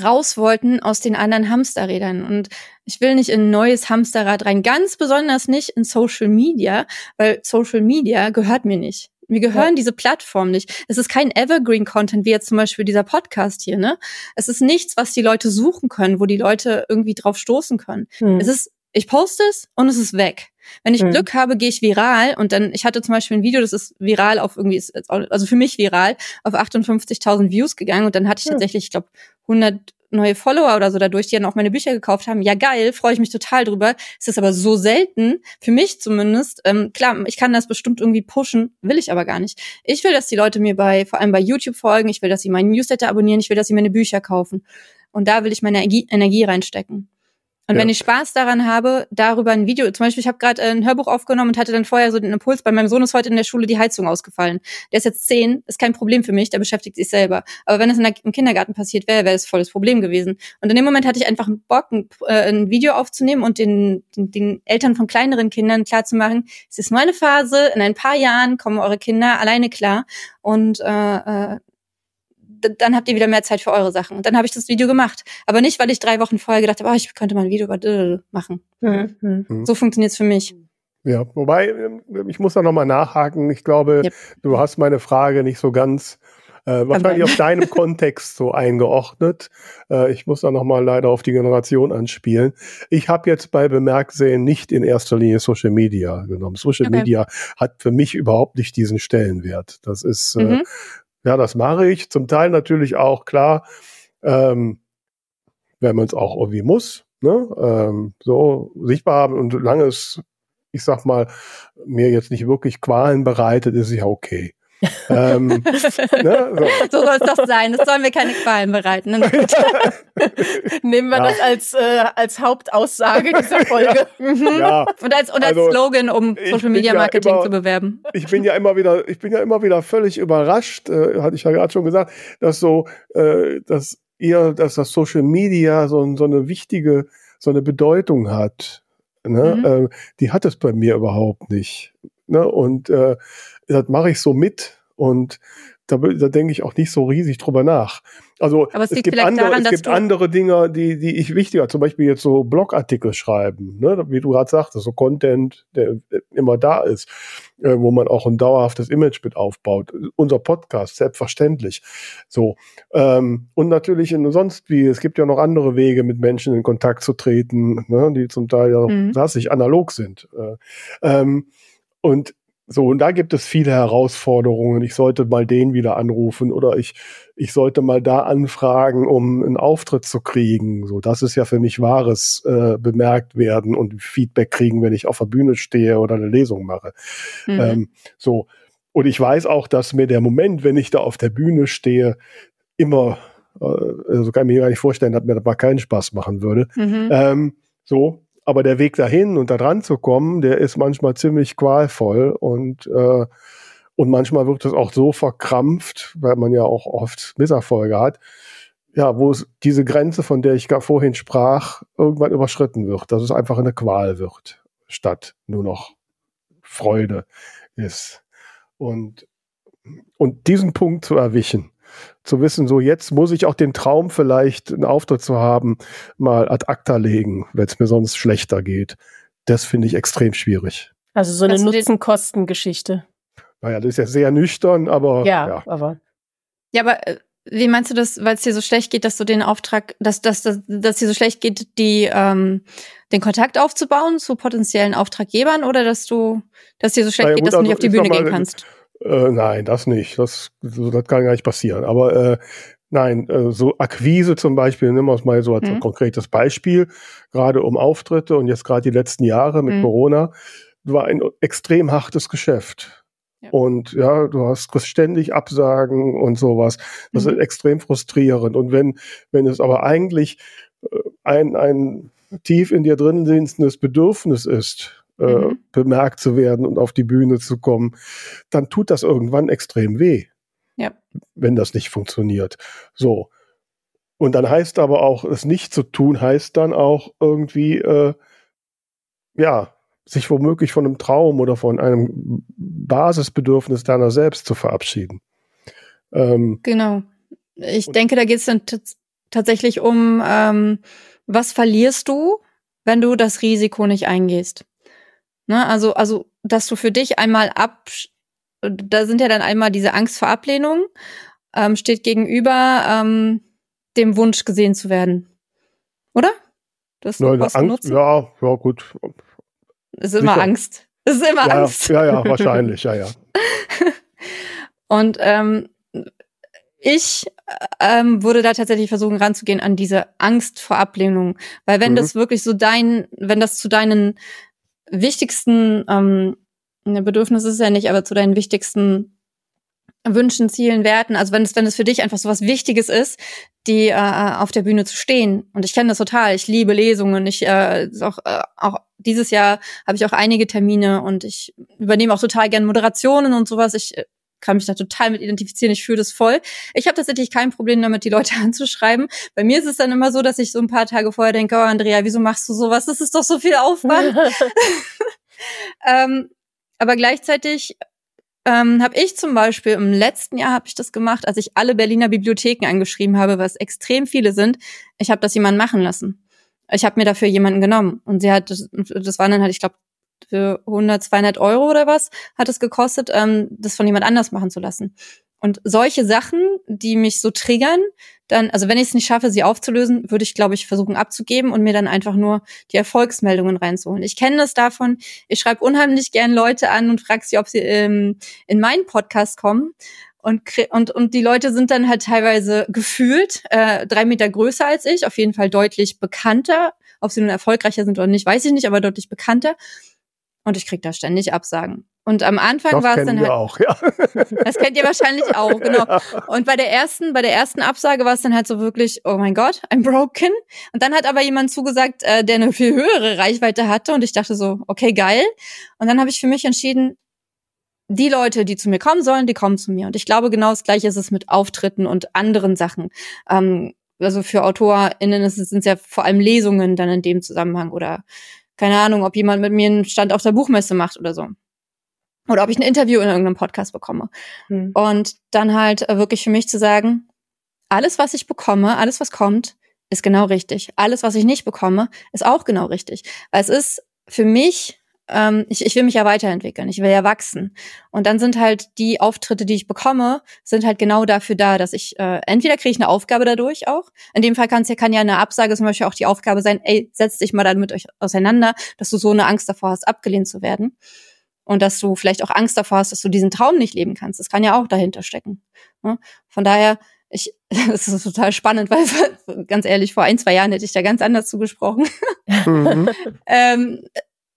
raus wollten aus den anderen Hamsterrädern. Und ich will nicht in ein neues Hamsterrad rein, ganz besonders nicht in Social Media, weil Social Media gehört mir nicht. Mir gehören ja. diese Plattformen nicht. Es ist kein Evergreen-Content, wie jetzt zum Beispiel dieser Podcast hier, ne? Es ist nichts, was die Leute suchen können, wo die Leute irgendwie drauf stoßen können. Hm. Es ist Ich poste es und es ist weg. Wenn ich Mhm. Glück habe, gehe ich viral und dann, ich hatte zum Beispiel ein Video, das ist viral auf irgendwie, also für mich viral, auf 58.000 Views gegangen und dann hatte ich Ja. tatsächlich, ich glaube, 100 neue Follower oder so dadurch, die dann auch meine Bücher gekauft haben. Ja, geil, freue ich mich total drüber. Es ist aber so selten, für mich zumindest. Ähm, klar, ich kann das bestimmt irgendwie pushen, will ich aber gar nicht. Ich will, dass die Leute mir bei, vor allem bei YouTube folgen. Ich will, dass sie meinen Newsletter abonnieren. Ich will, dass sie meine Bücher kaufen. Und da will ich meine Energie, Energie reinstecken. Und Ja. wenn ich Spaß daran habe, darüber ein Video, zum Beispiel, ich habe gerade ein Hörbuch aufgenommen und hatte dann vorher so den Impuls, bei meinem Sohn ist heute in der Schule die Heizung ausgefallen. Der ist jetzt zehn, ist kein Problem für mich, der beschäftigt sich selber. Aber wenn es in der, im Kindergarten passiert wäre, wäre es voll das Problem gewesen. Und in dem Moment hatte ich einfach Bock, ein, äh, ein Video aufzunehmen und den, den, den Eltern von kleineren Kindern klarzumachen, es ist nur eine Phase, in ein paar Jahren kommen eure Kinder alleine klar und äh, äh, dann habt ihr wieder mehr Zeit für eure Sachen. Und dann habe ich das Video gemacht. Aber nicht, weil ich drei Wochen vorher gedacht habe, oh, ich könnte mal ein Video über machen. Mhm. Mhm. So funktioniert's für mich. Ja, wobei, ähm, ich muss da nochmal nachhaken. Ich glaube, Yep. du hast meine Frage nicht so ganz äh, wahrscheinlich auf deinem Kontext so eingeordnet. Äh, ich muss da nochmal leider auf die Generation anspielen. Ich habe jetzt bei Bemerksehen nicht in erster Linie Social Media genommen. Social Okay. Media hat für mich überhaupt nicht diesen Stellenwert. Das ist, äh, Mhm. Ja, das mache ich. Zum Teil natürlich auch, klar, ähm, wenn man es auch irgendwie muss, ne? ähm, so sichtbar haben und solange es, ich sag mal, mir jetzt nicht wirklich Qualen bereitet, ist ja okay. Ähm, ne? so. So soll es doch sein. Das sollen wir keine Qualen bereiten. Ne? Nehmen wir Ja. das als, äh, als Hauptaussage dieser Folge. Mhm. Ja, Und als, und als Also, Slogan, um Social Media ja Marketing immer- zu bewerben. ich bin ja immer wieder, ich bin ja immer wieder völlig überrascht, äh, hatte ich ja gerade schon gesagt, dass so, äh, dass ihr, dass das Social Media so, so eine wichtige, so eine Bedeutung hat. Ne? Mhm. Äh, die hat es bei mir überhaupt nicht. Ne? Und äh, das mache ich so mit und da, da denke ich auch nicht so riesig drüber nach. Also Aber es es gibt, andere, daran, es gibt andere Dinge, die, die ich wichtiger, zum Beispiel jetzt so Blogartikel schreiben, ne? wie du gerade sagtest, so Content, der immer da ist, äh, wo man auch ein dauerhaftes Image mit aufbaut. Unser Podcast, selbstverständlich. So. Ähm, und natürlich in, sonst wie, es gibt ja noch andere Wege, mit Menschen in Kontakt zu treten, ne? die zum Teil ja Mhm. klassisch analog sind. Äh, ähm, und so, und da gibt es viele Herausforderungen. Ich sollte mal den wieder anrufen oder ich, ich sollte mal da anfragen, um einen Auftritt zu kriegen. So, das ist ja für mich wahres äh, bemerkt werden und Feedback kriegen, wenn ich auf der Bühne stehe oder eine Lesung mache. Mhm. Ähm, so. Und ich weiß auch, dass mir der Moment, wenn ich da auf der Bühne stehe, immer, äh, also kann ich mir gar nicht vorstellen, dass mir das mal keinen Spaß machen würde. Mhm. Ähm, so, aber der Weg dahin und da dran zu kommen, der ist manchmal ziemlich qualvoll und äh, und manchmal wird es auch so verkrampft, weil man ja auch oft Misserfolge hat, ja, wo es diese Grenze, von der ich gar vorhin sprach, irgendwann überschritten wird, dass es einfach eine Qual wird, statt nur noch Freude ist. Und, und diesen Punkt zu erwischen, zu wissen, so jetzt muss ich auch den Traum vielleicht, einen Auftritt zu haben, mal ad acta legen, wenn es mir sonst schlechter geht. Das finde ich extrem schwierig. Also so eine den- Nutzen-Kosten-Geschichte. Naja, das ist ja sehr nüchtern, aber Ja, ja. aber Ja, aber äh, wie meinst du das, weil es dir so schlecht geht, dass du den Auftrag, dass, dass, dass, dass dir so schlecht geht, die ähm, den Kontakt aufzubauen zu potenziellen Auftraggebern oder dass du, dass dir so schlecht ja, geht, gut, dass du nicht also auf die Bühne gehen mal, kannst? Äh, nein, das nicht. Das, so, das kann gar nicht passieren. Aber äh, nein, äh, so Akquise zum Beispiel, nehmen wir es mal so als Mhm. konkretes Beispiel, gerade um Auftritte und jetzt gerade die letzten Jahre mit Mhm. Corona, war ein extrem hartes Geschäft. Ja. Und ja, du hast ständig Absagen und sowas. Das Mhm. ist extrem frustrierend. Und wenn, wenn es aber eigentlich äh, ein, ein tief in dir drin sitzendes Bedürfnis ist, Mhm. bemerkt zu werden und auf die Bühne zu kommen, dann tut das irgendwann extrem weh. Ja. Wenn das nicht funktioniert. So. Und dann heißt aber auch, es nicht zu tun, heißt dann auch irgendwie, äh, ja, sich womöglich von einem Traum oder von einem Basisbedürfnis deiner selbst zu verabschieden. Ähm, Genau. Ich denke, da geht es dann tats- tatsächlich um, ähm, was verlierst du, wenn du das Risiko nicht eingehst. Ne? Also, also, dass du für dich einmal ab, da sind ja dann einmal diese Angst vor Ablehnung, ähm, steht gegenüber ähm, dem Wunsch gesehen zu werden. Oder? Hast Nein, Kosten Angst, Nutzen? ja, ja, gut. Es ist immer sicher. Angst. Es ist immer Ja, Angst. ja, ja, wahrscheinlich, ja, ja. Und ähm, ich ähm, würde da tatsächlich versuchen ranzugehen an diese Angst vor Ablehnung. Weil wenn Mhm. das wirklich so dein, wenn das zu deinen wichtigsten ähm, ne, Bedürfnis ist es ja nicht, aber zu deinen wichtigsten Wünschen, Zielen, Werten, also wenn es, wenn es für dich einfach so was Wichtiges ist, die äh, auf der Bühne zu stehen. Und ich kenne das total. Ich liebe Lesungen. Ich äh, auch, äh, auch dieses Jahr habe ich auch einige Termine und ich übernehme auch total gern Moderationen und sowas. Ich äh, kann mich da total mit identifizieren. Ich fühle das voll. Ich habe tatsächlich kein Problem damit, die Leute anzuschreiben. Bei mir ist es dann immer so, dass ich so ein paar Tage vorher denke, oh Andrea, wieso machst du sowas? Das ist doch so viel Aufwand. ähm, aber gleichzeitig ähm, habe ich zum Beispiel im letzten Jahr habe ich das gemacht, als ich alle Berliner Bibliotheken angeschrieben habe, was extrem viele sind. Ich habe das jemand machen lassen. Ich habe mir dafür jemanden genommen und sie hat das, das waren dann halt, ich glaube für 100, 200 Euro oder was hat es gekostet, ähm, das von jemand anders machen zu lassen. Und solche Sachen, die mich so triggern, dann, also wenn ich es nicht schaffe, sie aufzulösen, würde ich, glaube ich, versuchen abzugeben und mir dann einfach nur die Erfolgsmeldungen reinzuholen. Ich kenne das davon, ich schreibe unheimlich gern Leute an und frage sie, ob sie ähm, in meinen Podcast kommen. Und, und, und die Leute sind dann halt teilweise gefühlt äh, drei Meter größer als ich, auf jeden Fall deutlich bekannter. Ob sie nun erfolgreicher sind oder nicht, weiß ich nicht, aber deutlich bekannter. Und ich krieg da ständig Absagen. Und am Anfang Das war es dann halt. auch, ja. Das kennt ihr wahrscheinlich auch, genau. Und bei der ersten, bei der ersten Absage war es dann halt so wirklich, oh mein Gott, I'm broken. Und dann hat aber jemand zugesagt, äh, der eine viel höhere Reichweite hatte. Und ich dachte so, okay, geil. Und dann habe ich für mich entschieden, die Leute, die zu mir kommen sollen, die kommen zu mir. Und ich glaube, genau das Gleiche ist es mit Auftritten und anderen Sachen. Ähm, also für AutorInnen sind es ja vor allem Lesungen dann in dem Zusammenhang oder keine Ahnung, ob jemand mit mir einen Stand auf der Buchmesse macht oder so. Oder ob ich ein Interview in irgendeinem Podcast bekomme. Hm. Und dann halt äh, wirklich für mich zu sagen, alles, was ich bekomme, alles, was kommt, ist genau richtig. Alles, was ich nicht bekomme, ist auch genau richtig. Weil es ist für mich, ähm, ich, ich will mich ja weiterentwickeln, ich will ja wachsen. Und dann sind halt die Auftritte, die ich bekomme, sind halt genau dafür da, dass ich, äh, entweder kriege ich eine Aufgabe dadurch auch. In dem Fall kann's ja, kann ja eine Absage zum Beispiel auch die Aufgabe sein, ey, setz dich mal damit euch auseinander, dass du so eine Angst davor hast, abgelehnt zu werden. Und dass du vielleicht auch Angst davor hast, dass du diesen Traum nicht leben kannst. Das kann ja auch dahinter stecken. Ne? Von daher, ich, das ist total spannend, weil ganz ehrlich, vor ein, zwei Jahren hätte ich da ganz anders zugesprochen. Mhm. ähm,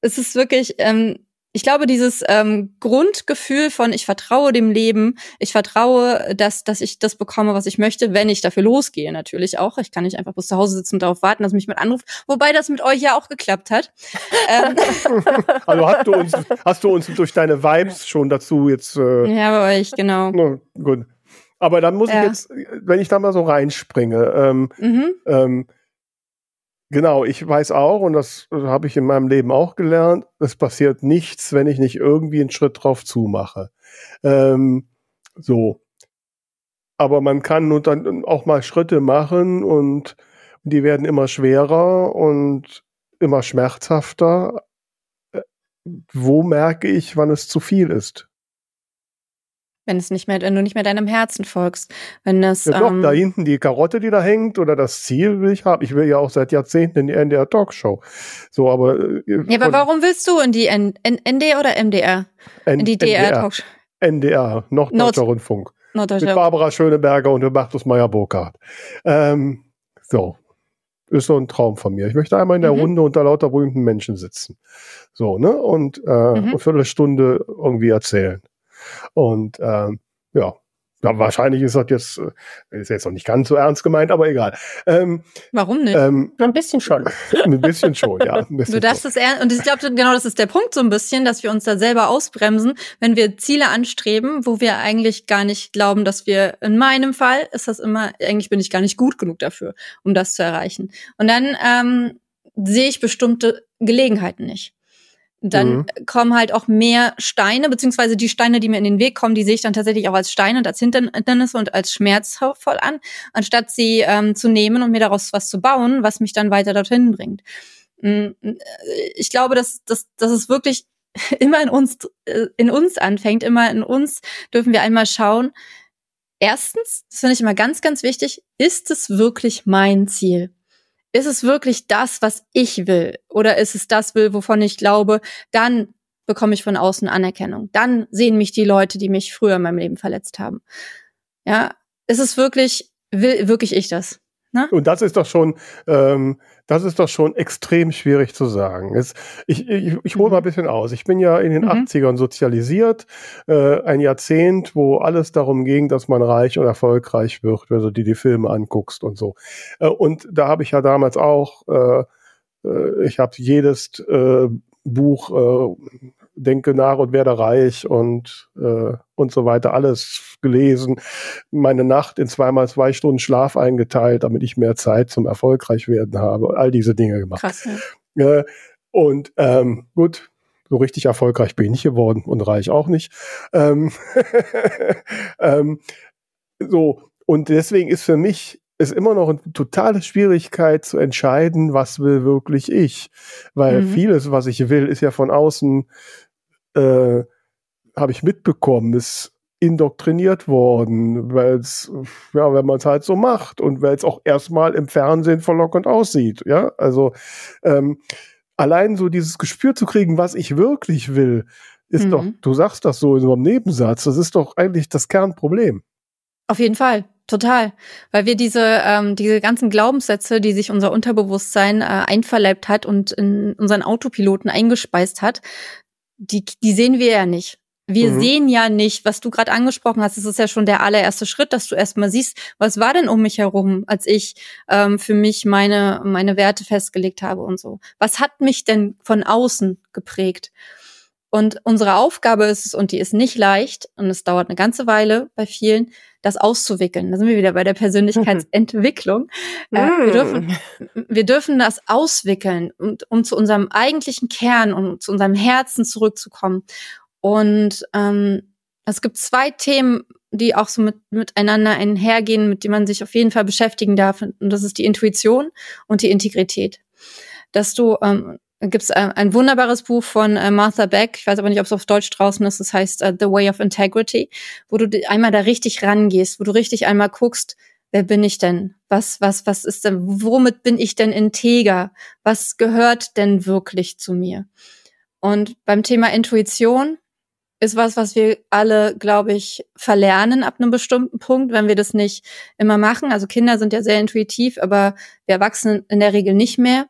es ist wirklich, ähm, ich glaube, dieses ähm, Grundgefühl von ich vertraue dem Leben, ich vertraue, dass, dass ich das bekomme, was ich möchte, wenn ich dafür losgehe, natürlich auch. Ich kann nicht einfach bis zu Hause sitzen und darauf warten, dass mich jemand anruft, wobei das mit euch ja auch geklappt hat. ähm, Also hast du uns, hast du uns durch deine Vibes schon dazu jetzt. Äh, ja, bei euch, genau. na, gut. Aber dann muss Ja. ich jetzt, wenn ich da mal so reinspringe, ähm, Mhm. ähm, genau, ich weiß auch, und das habe ich in meinem Leben auch gelernt, es passiert nichts, wenn ich nicht irgendwie einen Schritt drauf zumache. Ähm, so. Aber man kann nun dann auch mal Schritte machen und die werden immer schwerer und immer schmerzhafter. Äh, Wo merke ich, wann es zu viel ist? Wenn es nicht mehr, wenn du nicht mehr deinem Herzen folgst, wenn es Ja, doch, ähm, da hinten die Karotte, die da hängt, oder das Ziel will ich haben. Ich will ja auch seit Jahrzehnten in die NDR Talkshow. So, aber. äh, Ja, aber warum willst du in die N N ND oder MDR? N In die NDR, DR Talkshow. NDR, Norddeutscher Nord- Rundfunk. Mit Norddeutscher. Barbara Schöneberger und Hubertus Meyer-Burkhardt. Ähm, so. Ist so ein Traum von mir. Ich möchte einmal in der Mhm. Runde unter lauter berühmten Menschen sitzen. So, ne? Und äh, Mhm. eine Viertelstunde irgendwie erzählen. Und ähm, ja. ja, wahrscheinlich ist das jetzt, äh, ist jetzt noch nicht ganz so ernst gemeint, aber egal. Ähm, Warum nicht? ähm, Ein bisschen schon. ein bisschen schon, ja. Ein bisschen Du darfst es ernst, und ich glaube, genau das ist der Punkt so ein bisschen, dass wir uns da selber ausbremsen, wenn wir Ziele anstreben, wo wir eigentlich gar nicht glauben, dass wir, in meinem Fall ist das immer, eigentlich bin ich gar nicht gut genug dafür, um das zu erreichen. Und dann ähm, sehe ich bestimmte Gelegenheiten nicht. Dann Mhm. kommen halt auch mehr Steine, beziehungsweise die Steine, die mir in den Weg kommen, die sehe ich dann tatsächlich auch als Steine und als Hindernisse und als schmerzvoll an, anstatt sie ähm, zu nehmen und mir daraus was zu bauen, was mich dann weiter dorthin bringt. Mm, äh, Ich glaube, dass, dass, dass es wirklich immer in uns, äh, in uns anfängt, immer in uns dürfen wir einmal schauen. Erstens, das finde ich immer ganz, ganz wichtig, ist es wirklich mein Ziel? Ist es wirklich das, was ich will? Oder ist es das will, wovon ich glaube, dann bekomme ich von außen Anerkennung. Dann sehen mich die Leute, die mich früher in meinem Leben verletzt haben. Ja, ist es wirklich, will wirklich ich das? Ne? Und das ist doch schon, ähm, das ist doch schon extrem schwierig zu sagen. Es, ich ich, ich hole mal ein bisschen aus. Ich bin ja in den mhm. 80ern sozialisiert, äh, ein Jahrzehnt, wo alles darum ging, dass man reich und erfolgreich wird, wenn du dir die Filme anguckst und so. Äh, und da habe ich ja damals auch, äh, äh ich habe jedes äh, Buch äh, denke nach und werde reich und, äh, und so weiter, alles gelesen. Meine Nacht in zweimal zwei Stunden Schlaf eingeteilt, damit ich mehr Zeit zum erfolgreich werden habe. All diese Dinge gemacht. Krass, ja. äh, und ähm, gut, so richtig erfolgreich bin ich geworden und reich auch nicht. Ähm, ähm, so, und deswegen ist für mich ist immer noch eine totale Schwierigkeit zu entscheiden, was will wirklich ich. Weil mhm. vieles, was ich will, ist ja von außen, äh, habe ich mitbekommen, ist indoktriniert worden, weil es, ja, wenn man es halt so macht und weil es auch erstmal im Fernsehen verlockend aussieht, ja, also ähm, allein so dieses Gespür zu kriegen, was ich wirklich will, ist mhm. doch, du sagst das so in so einem Nebensatz, das ist doch eigentlich das Kernproblem. Auf jeden Fall. Total, weil wir diese ähm, diese ganzen Glaubenssätze, die sich unser Unterbewusstsein äh, einverleibt hat und in unseren Autopiloten eingespeist hat, die die sehen wir ja nicht. Wir mhm. sehen ja nicht, was du gerade angesprochen hast. Das ist ja schon der allererste Schritt, dass du erstmal siehst, was war denn um mich herum, als ich ähm, für mich meine meine Werte festgelegt habe und so. Was hat mich denn von außen geprägt? Und unsere Aufgabe ist es, und die ist nicht leicht, und es dauert eine ganze Weile bei vielen, das auszuwickeln. Da sind wir wieder bei der Persönlichkeitsentwicklung. äh, wir, dürfen, mm. wir dürfen das auswickeln, um, um zu unserem eigentlichen Kern und um zu unserem Herzen zurückzukommen. Und ähm, es gibt zwei Themen, die auch so mit, miteinander einhergehen, mit denen man sich auf jeden Fall beschäftigen darf. Und das ist die Intuition und die Integrität. Dass du ähm, gibt es ein, äh, ein, wunderbares Buch von äh, Martha Beck, ich weiß aber nicht, ob es auf Deutsch draußen ist, das heißt uh, The Way of Integrity, wo du einmal da richtig rangehst, wo du richtig einmal guckst, wer bin ich denn? Was, was, was ist denn, womit bin ich denn integer? Was gehört denn wirklich zu mir? Und beim Thema Intuition ist was, was wir alle, glaube ich, verlernen ab einem bestimmten Punkt, wenn wir das nicht immer machen. Also Kinder sind ja sehr intuitiv, aber wir Erwachsenen in der Regel nicht mehr.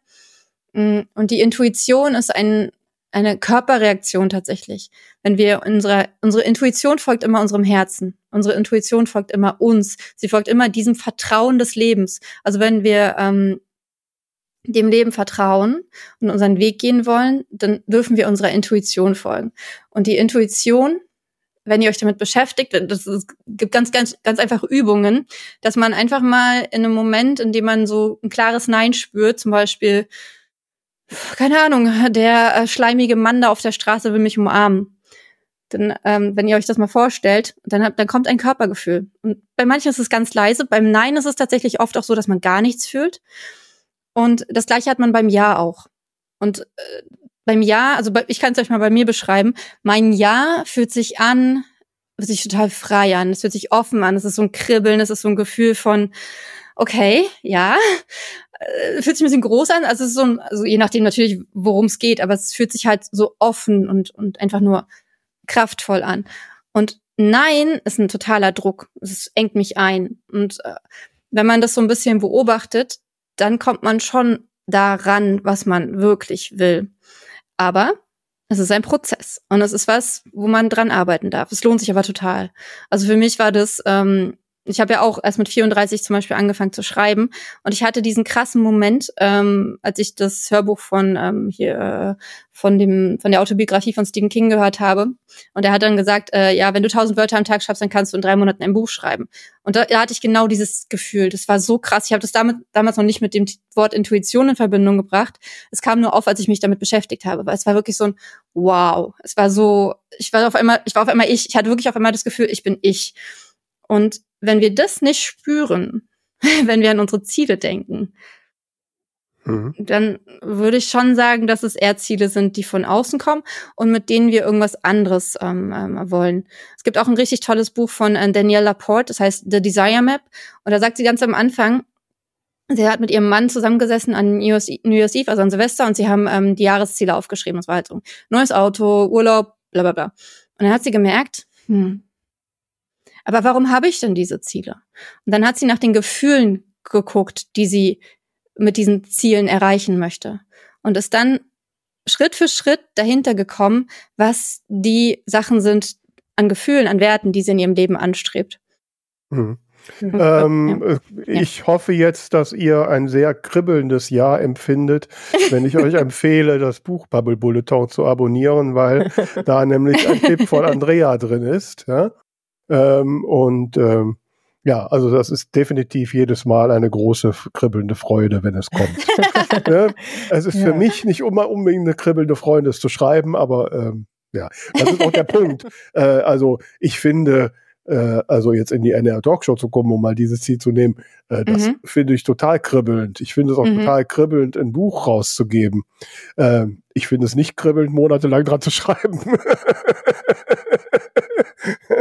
Mm, und die Intuition ist ein, eine Körperreaktion tatsächlich. Wenn wir unsere, unsere Intuition folgt immer unserem Herzen. Unsere Intuition folgt immer uns. Sie folgt immer diesem Vertrauen des Lebens. Also wenn wir ähm, dem Leben vertrauen und unseren Weg gehen wollen, dann dürfen wir unserer Intuition folgen. Und die Intuition, wenn ihr euch damit beschäftigt, das gibt ganz, ganz, ganz einfach Übungen, dass man einfach mal in einem Moment, in dem man so ein klares Nein spürt, zum Beispiel keine Ahnung, der äh, schleimige Mann da auf der Straße will mich umarmen. Dann, ähm, wenn ihr euch das mal vorstellt, dann, dann kommt ein Körpergefühl. Und bei manchen ist es ganz leise, beim Nein ist es tatsächlich oft auch so, dass man gar nichts fühlt. Und das gleiche hat man beim Ja auch. Und äh, beim Ja, also bei, ich kann es euch mal bei mir beschreiben, mein Ja fühlt sich an, fühlt sich total frei an, es fühlt sich offen an, es ist so ein Kribbeln, es ist so ein Gefühl von, okay, ja, äh, fühlt sich ein bisschen groß an. Also, es ist so ein, also je nachdem natürlich, worum es geht, aber es fühlt sich halt so offen und, und einfach nur kraftvoll an. Und Nein ist ein totaler Druck. Es engt mich ein. Und äh, wenn man das so ein bisschen beobachtet, dann kommt man schon daran, was man wirklich will. Aber es ist ein Prozess und es ist was, wo man dran arbeiten darf. Es lohnt sich aber total. Also für mich war das ähm, ich habe ja auch erst mit 34 zum Beispiel angefangen zu schreiben und ich hatte diesen krassen Moment, ähm, als ich das Hörbuch von ähm, hier äh, von dem von der Autobiografie von Stephen King gehört habe und er hat dann gesagt, äh, ja, wenn du tausend Wörter am Tag schreibst, dann kannst du in drei Monaten ein Buch schreiben. Und da, da hatte ich genau dieses Gefühl. Das war so krass. Ich habe das damit, damals noch nicht mit dem Wort Intuition in Verbindung gebracht. Es kam nur auf, als ich mich damit beschäftigt habe, weil es war wirklich so ein Wow. Es war so, ich war auf einmal, ich war auf einmal ich. Ich hatte wirklich auf einmal das Gefühl, ich bin ich. Und wenn wir das nicht spüren, wenn wir an unsere Ziele denken, mhm. dann würde ich schon sagen, dass es eher Ziele sind, die von außen kommen und mit denen wir irgendwas anderes ähm, ähm, wollen. Es gibt auch ein richtig tolles Buch von äh, Danielle Laporte, das heißt The Desire Map. Und da sagt sie ganz am Anfang, Sie hat mit ihrem Mann zusammengesessen an New Year's Eve, also an Silvester, und sie haben ähm, die Jahresziele aufgeschrieben. Das war halt so neues Auto, Urlaub, bla bla bla. Und dann hat sie gemerkt, hm, aber warum habe ich denn diese Ziele? Und dann hat sie nach den Gefühlen geguckt, die sie mit diesen Zielen erreichen möchte. Und ist dann Schritt für Schritt dahinter gekommen, was die Sachen sind an Gefühlen, an Werten, die sie in ihrem Leben anstrebt. Mhm. Mhm. Ähm, ja. Ich hoffe jetzt, dass ihr ein sehr kribbelndes Jahr empfindet, wenn ich euch empfehle, das Buch Bubble Bulletin zu abonnieren, weil da nämlich ein Tipp von Andrea drin ist. Ja? Ähm, und ähm, ja, also das ist definitiv jedes Mal eine große kribbelnde Freude, wenn es kommt. ja? Es ist ja. für mich nicht immer unbedingt eine kribbelnde Freude, es zu schreiben, aber ähm, ja, das ist auch der Punkt. Äh, also ich finde, äh, also jetzt in die NR Talkshow zu kommen, um mal dieses Ziel zu nehmen, äh, das mhm. finde ich total kribbelnd. Ich finde es auch mhm. total kribbelnd, ein Buch rauszugeben. Äh, ich finde es nicht kribbelnd, monatelang dran zu schreiben.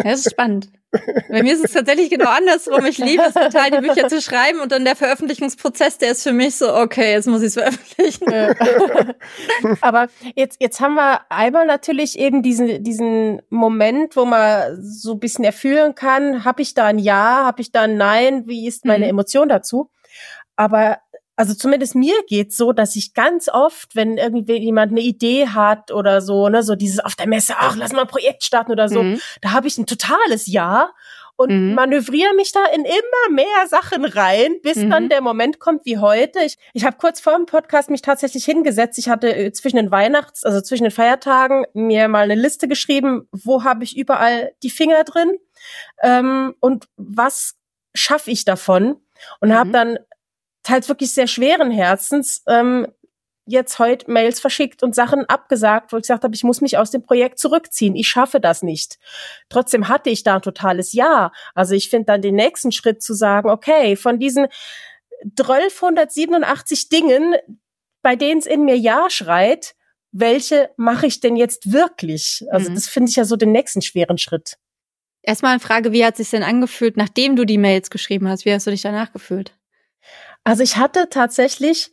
Das ist spannend. Bei mir ist es tatsächlich genau andersrum. Ich liebe es total, die Bücher zu schreiben und dann der Veröffentlichungsprozess, der ist für mich so, okay, jetzt muss ich es veröffentlichen. Aber jetzt, jetzt haben wir einmal natürlich eben diesen, diesen Moment, wo man so ein bisschen erfühlen kann, habe ich da ein Ja, habe ich da ein Nein, wie ist meine mhm. Emotion dazu? Aber also zumindest mir geht's so, dass ich ganz oft, wenn irgendwie jemand eine Idee hat oder so, ne, so dieses auf der Messe, ach, lass mal ein Projekt starten oder so, mhm. da habe ich ein totales Ja und mhm. manövriere mich da in immer mehr Sachen rein, bis mhm. dann der Moment kommt wie heute. Ich, ich habe kurz vor dem Podcast mich tatsächlich hingesetzt. Ich hatte äh, zwischen den Weihnachts-, also zwischen den Feiertagen mir mal eine Liste geschrieben, wo habe ich überall die Finger drin ähm, und was schaffe ich davon und mhm. habe dann teils wirklich sehr schweren Herzens ähm, jetzt heute Mails verschickt und Sachen abgesagt, wo ich gesagt habe, ich muss mich aus dem Projekt zurückziehen. Ich schaffe das nicht. Trotzdem hatte ich da ein totales Ja. Also ich finde dann den nächsten Schritt zu sagen, okay, von diesen 1287 Dingen, bei denen es in mir Ja schreit, welche mache ich denn jetzt wirklich? Also mhm. das finde ich ja so den nächsten schweren Schritt. Erstmal eine Frage, wie hat es sich denn angefühlt, nachdem du die Mails geschrieben hast? Wie hast du dich danach gefühlt? Also ich hatte tatsächlich,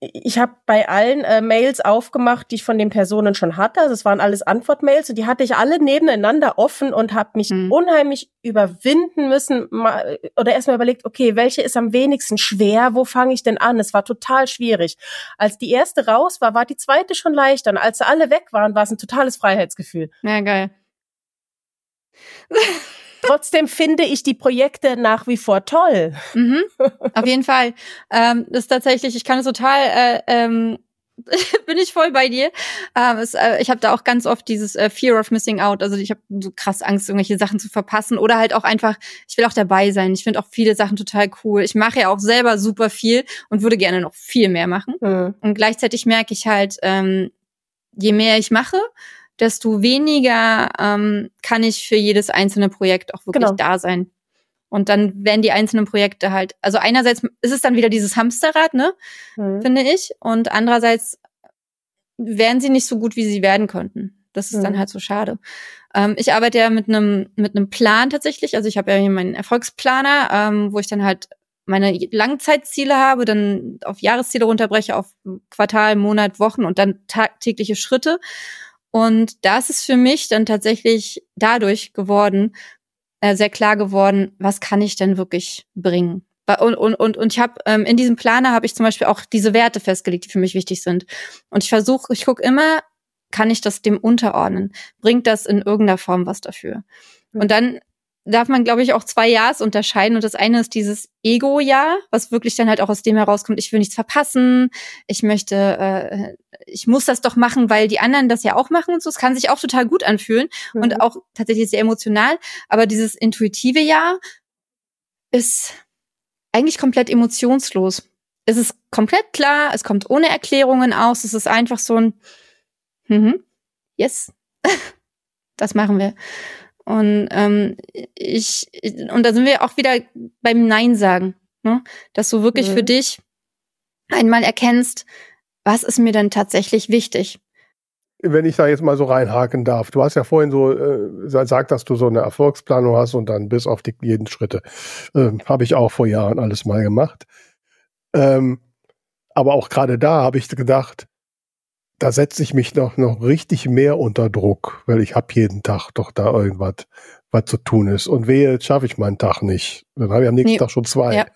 ich habe bei allen äh, Mails aufgemacht, die ich von den Personen schon hatte. Also es waren alles Antwortmails und die hatte ich alle nebeneinander offen und habe mich mhm. unheimlich überwinden müssen mal, oder erstmal überlegt, okay, welche ist am wenigsten schwer? Wo fange ich denn an? Es war total schwierig. Als die erste raus war, war die zweite schon leichter. Und als sie alle weg waren, war es ein totales Freiheitsgefühl. Ja, geil. Trotzdem finde ich die Projekte nach wie vor toll. Mhm, auf jeden Fall. Ähm, das ist tatsächlich, ich kann es total, äh, ähm, bin ich voll bei dir. Ähm, es, äh, ich habe da auch ganz oft dieses äh, Fear of Missing Out. Also ich habe so krass Angst, irgendwelche Sachen zu verpassen. Oder halt auch einfach, ich will auch dabei sein. Ich finde auch viele Sachen total cool. Ich mache ja auch selber super viel und würde gerne noch viel mehr machen. Mhm. Und gleichzeitig merke ich halt, ähm, je mehr ich mache, desto weniger ähm, kann ich für jedes einzelne Projekt auch wirklich genau. da sein. Und dann werden die einzelnen Projekte halt, also einerseits ist es dann wieder dieses Hamsterrad, ne, mhm. finde ich, und andererseits werden sie nicht so gut, wie sie werden könnten. Das ist mhm. dann halt so schade. Ähm, ich arbeite ja mit einem mit einem Plan tatsächlich. Also ich habe ja hier meinen Erfolgsplaner, ähm, wo ich dann halt meine Langzeitziele habe, dann auf Jahresziele runterbreche, auf Quartal, Monat, Wochen und dann tagtägliche Schritte. Und das ist für mich dann tatsächlich dadurch geworden, äh, sehr klar geworden, was kann ich denn wirklich bringen. Und, und, und, und ich habe ähm, in diesem Planer habe ich zum Beispiel auch diese Werte festgelegt, die für mich wichtig sind. Und ich versuche, ich gucke immer, kann ich das dem unterordnen? Bringt das in irgendeiner Form was dafür? Und dann darf man, glaube ich, auch zwei Ja's unterscheiden. Und das eine ist dieses Ego-Jahr, was wirklich dann halt auch aus dem herauskommt, ich will nichts verpassen, ich möchte, äh, ich muss das doch machen, weil die anderen das ja auch machen und so. Es kann sich auch total gut anfühlen mhm. und auch tatsächlich sehr emotional. Aber dieses intuitive Jahr ist eigentlich komplett emotionslos. Es ist komplett klar, es kommt ohne Erklärungen aus, es ist einfach so ein, mhm, yes, das machen wir. Und ähm, ich, und da sind wir auch wieder beim Nein sagen, ne? dass du wirklich mhm. für dich einmal erkennst, was ist mir denn tatsächlich wichtig. Wenn ich da jetzt mal so reinhaken darf, du hast ja vorhin so äh, gesagt, dass du so eine Erfolgsplanung hast und dann bis auf die jeden Schritte. Äh, Habe ich auch vor Jahren alles mal gemacht. Ähm, aber auch gerade da habe ich gedacht, da setze ich mich noch, noch richtig mehr unter Druck, weil ich habe jeden Tag doch da irgendwas, was zu tun ist. Und wehe, jetzt schaffe ich meinen Tag nicht. Dann habe ich am nächsten nee. Tag schon zwei. Ja.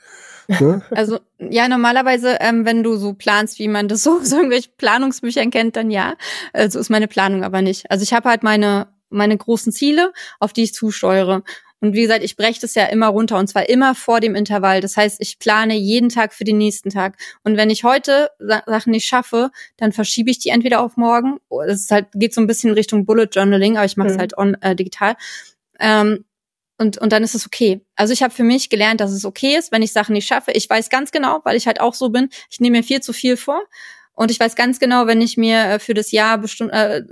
Ne? Also ja, normalerweise, ähm, wenn du so planst, wie man das so so irgendwelche Planungsbüchern kennt, dann ja. Also ist meine Planung aber nicht. Also ich habe halt meine meine großen Ziele, auf die ich zusteuere. Und wie gesagt, ich breche das ja immer runter und zwar immer vor dem Intervall. Das heißt, ich plane jeden Tag für den nächsten Tag. Und wenn ich heute Sachen nicht schaffe, dann verschiebe ich die entweder auf morgen. Es ist halt, geht so ein bisschen Richtung Bullet Journaling, aber ich mache es mhm. halt on, äh, digital. Ähm, und, und dann ist es okay. Also ich habe für mich gelernt, dass es okay ist, wenn ich Sachen nicht schaffe. Ich weiß ganz genau, weil ich halt auch so bin, ich nehme mir viel zu viel vor und ich weiß ganz genau, wenn ich mir äh, für das Jahr bestimmt äh,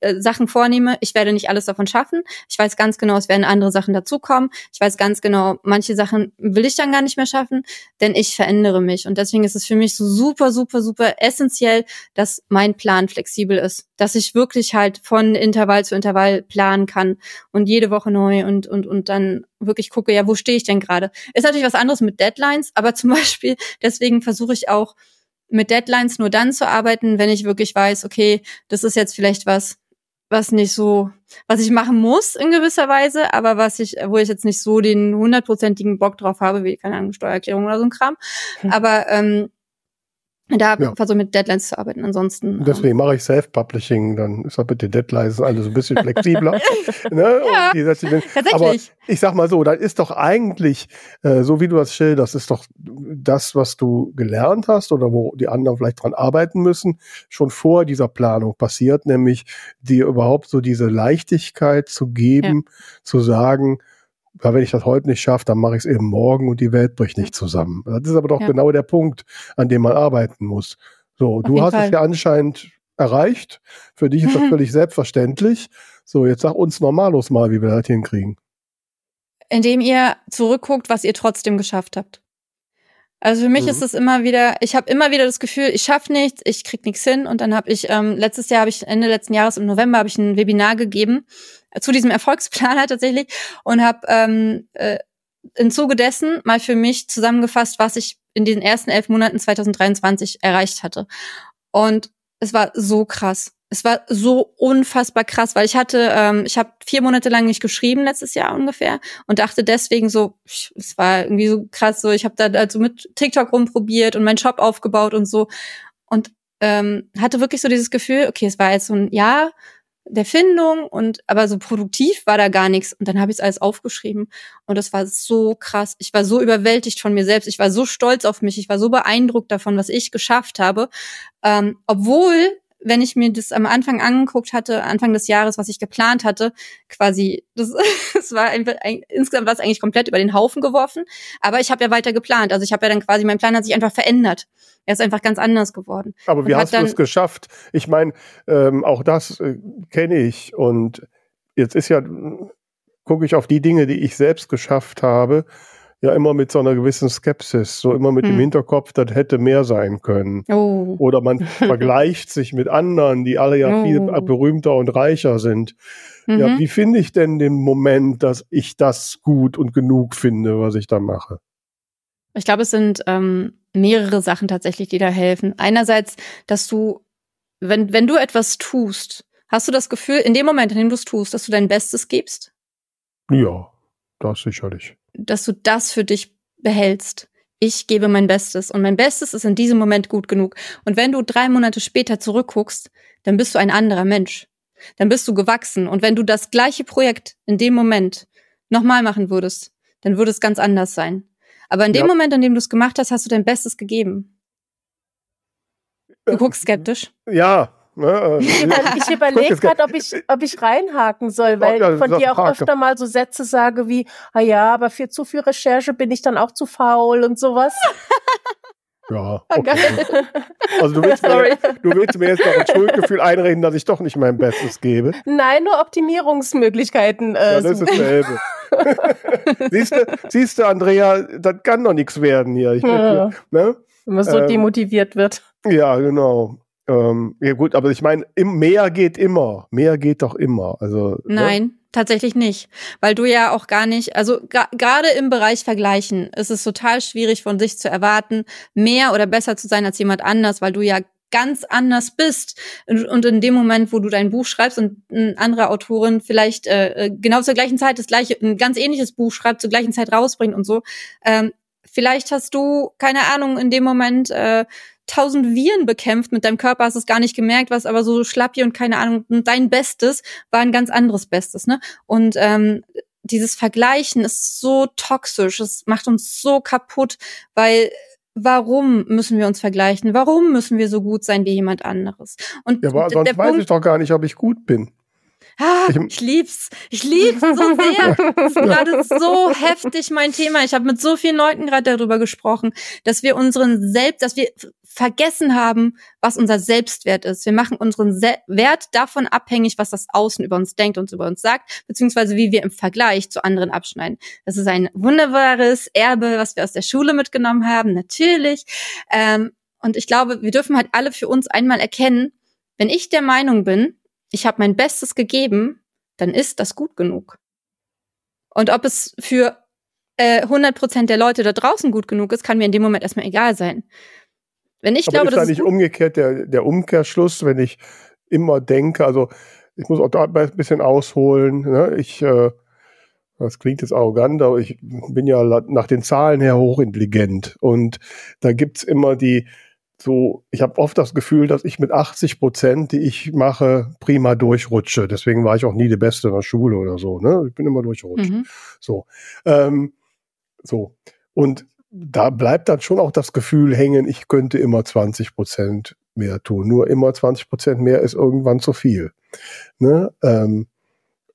äh, Sachen vornehme, ich werde nicht alles davon schaffen. Ich weiß ganz genau, es werden andere Sachen dazukommen. Ich weiß ganz genau, manche Sachen will ich dann gar nicht mehr schaffen, denn ich verändere mich. Und deswegen ist es für mich so super, super, super essentiell, dass mein Plan flexibel ist. Dass ich wirklich halt von Intervall zu Intervall planen kann und jede Woche neu und, und, und dann wirklich gucke, ja, wo stehe ich denn gerade? Ist natürlich was anderes mit Deadlines, aber zum Beispiel, deswegen versuche ich auch, mit Deadlines nur dann zu arbeiten, wenn ich wirklich weiß, okay, das ist jetzt vielleicht was, was nicht so, was ich machen muss in gewisser Weise, aber was ich, wo ich jetzt nicht so den hundertprozentigen Bock drauf habe, wie, keine Ahnung, Steuererklärung oder so ein Kram. Hm. Aber ähm, da ja. versuche mit Deadlines zu arbeiten. Ansonsten. Deswegen ähm, mache ich Self-Publishing, dann ist das mit den Deadlines alles ein bisschen flexibler. ne? ja, tatsächlich. Aber ich sag mal so, dann ist doch eigentlich, äh, so wie du das schilderst, ist doch das, was du gelernt hast oder wo die anderen vielleicht dran arbeiten müssen, schon vor dieser Planung passiert, nämlich dir überhaupt so diese Leichtigkeit zu geben, ja. zu sagen, ja, wenn ich das heute nicht schaffe, dann mache ich es eben morgen und die Welt bricht nicht zusammen. Das ist aber doch ja. genau der Punkt, an dem man arbeiten muss. So, Auf du hast Fall. es ja anscheinend erreicht. Für dich ist das völlig selbstverständlich. So, jetzt sag uns Normalos mal, wie wir das hinkriegen. Indem ihr zurückguckt, was ihr trotzdem geschafft habt. Also für mich mhm. ist es immer wieder, ich habe immer wieder das Gefühl, ich schaffe nichts, ich krieg nichts hin. Und dann habe ich, ähm, letztes Jahr habe ich, Ende letzten Jahres im November habe ich ein Webinar gegeben äh, zu diesem Erfolgsplaner tatsächlich und habe ähm, äh, im Zuge dessen mal für mich zusammengefasst, was ich in den ersten elf Monaten 2023 erreicht hatte. Und es war so krass es war so unfassbar krass, weil ich hatte, ähm, ich habe vier Monate lang nicht geschrieben letztes Jahr ungefähr und dachte deswegen so, es war irgendwie so krass, so ich habe da also mit TikTok rumprobiert und meinen Shop aufgebaut und so und ähm, hatte wirklich so dieses Gefühl, okay, es war jetzt so ein Jahr der Findung und aber so produktiv war da gar nichts und dann habe ich es alles aufgeschrieben und es war so krass. Ich war so überwältigt von mir selbst. Ich war so stolz auf mich. Ich war so beeindruckt davon, was ich geschafft habe, ähm, obwohl wenn ich mir das am Anfang angeguckt hatte, Anfang des Jahres, was ich geplant hatte, quasi, das, das war einfach, insgesamt war es eigentlich komplett über den Haufen geworfen. Aber ich habe ja weiter geplant. Also ich habe ja dann quasi, mein Plan hat sich einfach verändert. Er ist einfach ganz anders geworden. Aber wie hast du es geschafft? Ich meine, ähm, auch das äh, kenne ich. Und jetzt ist ja, gucke ich auf die Dinge, die ich selbst geschafft habe ja immer mit so einer gewissen Skepsis, so immer mit hm. dem Hinterkopf, das hätte mehr sein können. Oh. Oder man vergleicht sich mit anderen, die alle ja oh. viel berühmter und reicher sind. Mhm. Ja, wie finde ich denn den Moment, dass ich das gut und genug finde, was ich da mache? Ich glaube, es sind ähm, mehrere Sachen tatsächlich, die da helfen. Einerseits, dass du, wenn, wenn du etwas tust, hast du das Gefühl, in dem Moment, in dem du es tust, dass du dein Bestes gibst? Ja, das sicherlich dass du das für dich behältst. Ich gebe mein Bestes und mein Bestes ist in diesem Moment gut genug. Und wenn du drei Monate später zurückguckst, dann bist du ein anderer Mensch. Dann bist du gewachsen. Und wenn du das gleiche Projekt in dem Moment nochmal machen würdest, dann würde es ganz anders sein. Aber in dem ja. Moment, in dem du es gemacht hast, hast du dein Bestes gegeben. Du äh, guckst skeptisch. Ja, Ne? Äh, ich überlege gerade, ob ich, ob ich reinhaken soll, weil ich von dir auch Frage. öfter mal so Sätze sage wie, ah ja, aber für zu viel Recherche bin ich dann auch zu faul und sowas. Ja. Okay. Also du willst, mir, du willst mir jetzt noch ein Schuldgefühl einreden, dass ich doch nicht mein Bestes gebe. Nein, nur Optimierungsmöglichkeiten. Äh, ja, das ist dasselbe. siehst, du, siehst du, Andrea, das kann doch nichts werden hier. Ich ja. bin, ne? Wenn man so ähm, demotiviert wird. Ja, genau. Ähm, ja gut, aber ich meine, mehr geht immer. Mehr geht doch immer. Also, ne? Nein. Ne? tatsächlich nicht, weil du ja auch gar nicht, also gerade im Bereich Vergleichen ist es total schwierig von sich zu erwarten, mehr oder besser zu sein als jemand anders, weil du ja ganz anders bist und in dem Moment, wo du dein Buch schreibst und eine andere Autorin vielleicht äh, äh, genau zur gleichen Zeit das gleiche, ein ganz ähnliches Buch schreibt, zur gleichen Zeit rausbringt und so, ähm, vielleicht hast du keine Ahnung in dem Moment äh, tausend Viren bekämpft mit deinem Körper, hast es gar nicht gemerkt, was aber so schlappi und keine Ahnung, dein Bestes war ein ganz anderes Bestes, ne? Und ähm, dieses Vergleichen ist so toxisch, es macht uns so kaputt, weil warum müssen wir uns vergleichen? Warum müssen wir so gut sein wie jemand anderes? Und ja, aber sonst weiß Punkt, ich doch gar nicht, ob ich gut bin. Ah, ich, ich lieb's. Ich lieb's so sehr. Das ist gerade so heftig mein Thema. Ich habe mit so vielen Leuten gerade darüber gesprochen, dass wir unseren Selbst, dass wir vergessen haben, was unser Selbstwert ist. Wir machen unseren Se Wert davon abhängig, was das Außen über uns denkt und über uns sagt, beziehungsweise wie wir im Vergleich zu anderen abschneiden. Das ist ein wunderbares Erbe, was wir aus der Schule mitgenommen haben, natürlich. Ähm, und ich glaube, wir dürfen halt alle für uns einmal erkennen, wenn ich der Meinung bin, ich habe mein Bestes gegeben, dann ist das gut genug. Und ob es für äh, 100% der Leute da draußen gut genug ist, kann mir in dem Moment erstmal egal sein. Wenn ich Aber glaube, ist das ist nicht umgekehrt der, der Umkehrschluss, wenn ich immer denke, also ich muss auch da ein bisschen ausholen. Ne? Ich, äh, das klingt jetzt arrogant, aber ich bin ja nach den Zahlen her hochintelligent. Und da gibt's immer die, so, ich habe oft das Gefühl, dass ich mit 80 Prozent, die ich mache, prima durchrutsche. Deswegen war ich auch nie die Beste in der Schule oder so. Ne? Ich bin immer durchgerutscht. Mhm. So. Ähm, so. Und da bleibt dann schon auch das Gefühl hängen, ich könnte immer 20 Prozent mehr tun. Nur immer 20 Prozent mehr ist irgendwann zu viel. Ne? Ähm,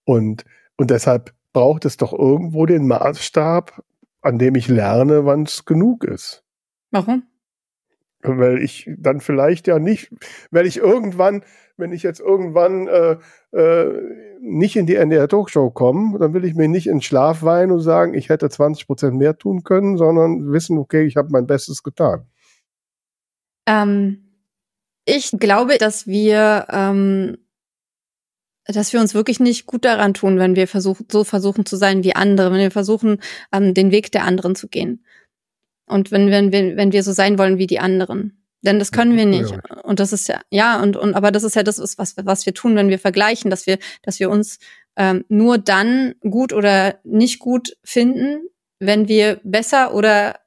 und, und deshalb braucht es doch irgendwo den Maßstab, an dem ich lerne, wann es genug ist. Warum? Weil ich dann vielleicht ja nicht, weil ich irgendwann, wenn ich jetzt irgendwann äh, äh, nicht in die NDR Talkshow komme, dann will ich mir nicht in Schlaf weinen und sagen, ich hätte 20 Prozent mehr tun können, sondern wissen, okay, ich habe mein Bestes getan. Ähm, ich glaube, dass wir, ähm, dass wir uns wirklich nicht gut daran tun, wenn wir versuchen, so versuchen zu sein wie andere, wenn wir versuchen, ähm, den Weg der anderen zu gehen. Und wenn, wenn, wenn, wenn wir so sein wollen wie die anderen. Denn das können wir nicht. Und das ist ja, ja, und, und aber das ist ja das, was, was wir tun, wenn wir vergleichen, dass wir, dass wir uns ähm, nur dann gut oder nicht gut finden, wenn wir besser oder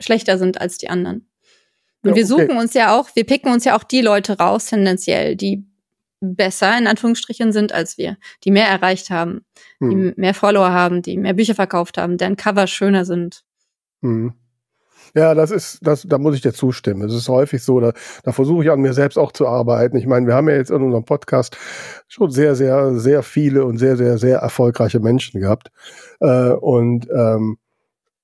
schlechter sind als die anderen. Und ja, wir suchen okay. uns ja auch, wir picken uns ja auch die Leute raus, tendenziell, die besser in Anführungsstrichen sind als wir, die mehr erreicht haben, hm. die mehr Follower haben, die mehr Bücher verkauft haben, deren Cover schöner sind. Hm. Ja, das ist, das, da muss ich dir zustimmen. Es ist häufig so, da, da versuche ich an mir selbst auch zu arbeiten. Ich meine, wir haben ja jetzt in unserem Podcast schon sehr, sehr, sehr viele und sehr, sehr, sehr erfolgreiche Menschen gehabt. Äh, und ähm,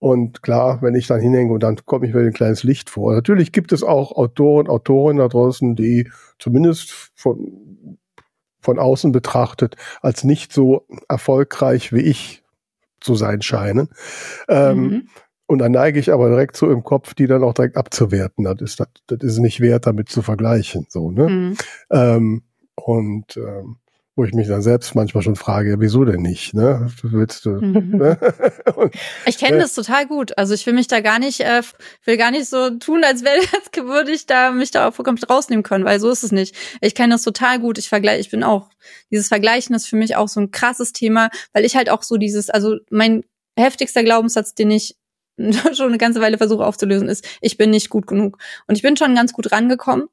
und klar, wenn ich dann hinhänge und dann komme ich mir ein kleines Licht vor. Natürlich gibt es auch Autoren, Autorinnen da draußen, die zumindest von, von außen betrachtet als nicht so erfolgreich wie ich zu sein scheinen. Ähm, mhm. Und dann neige ich aber direkt so im Kopf, die dann auch direkt abzuwerten. Das ist, das, das ist nicht wert, damit zu vergleichen. So, ne? Mhm. Ähm, und ähm, wo ich mich dann selbst manchmal schon frage, wieso denn nicht? Ne? Willst du, mhm. ne? und, ich kenne äh, das total gut. Also ich will mich da gar nicht, äh, will gar nicht so tun, als wäre als würde ich da mich da auch vollkommen rausnehmen können, weil so ist es nicht. Ich kenne das total gut. Ich vergleiche, ich bin auch dieses Vergleichen ist für mich auch so ein krasses Thema, weil ich halt auch so dieses, also mein heftigster Glaubenssatz, den ich schon eine ganze Weile versuche aufzulösen, ist, ich bin nicht gut genug. Und ich bin schon ganz gut rangekommen.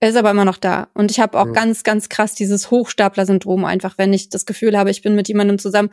Er ist aber immer noch da. Und ich habe auch ja. ganz, ganz krass dieses Hochstapler-Syndrom einfach, wenn ich das Gefühl habe, ich bin mit jemandem zusammen,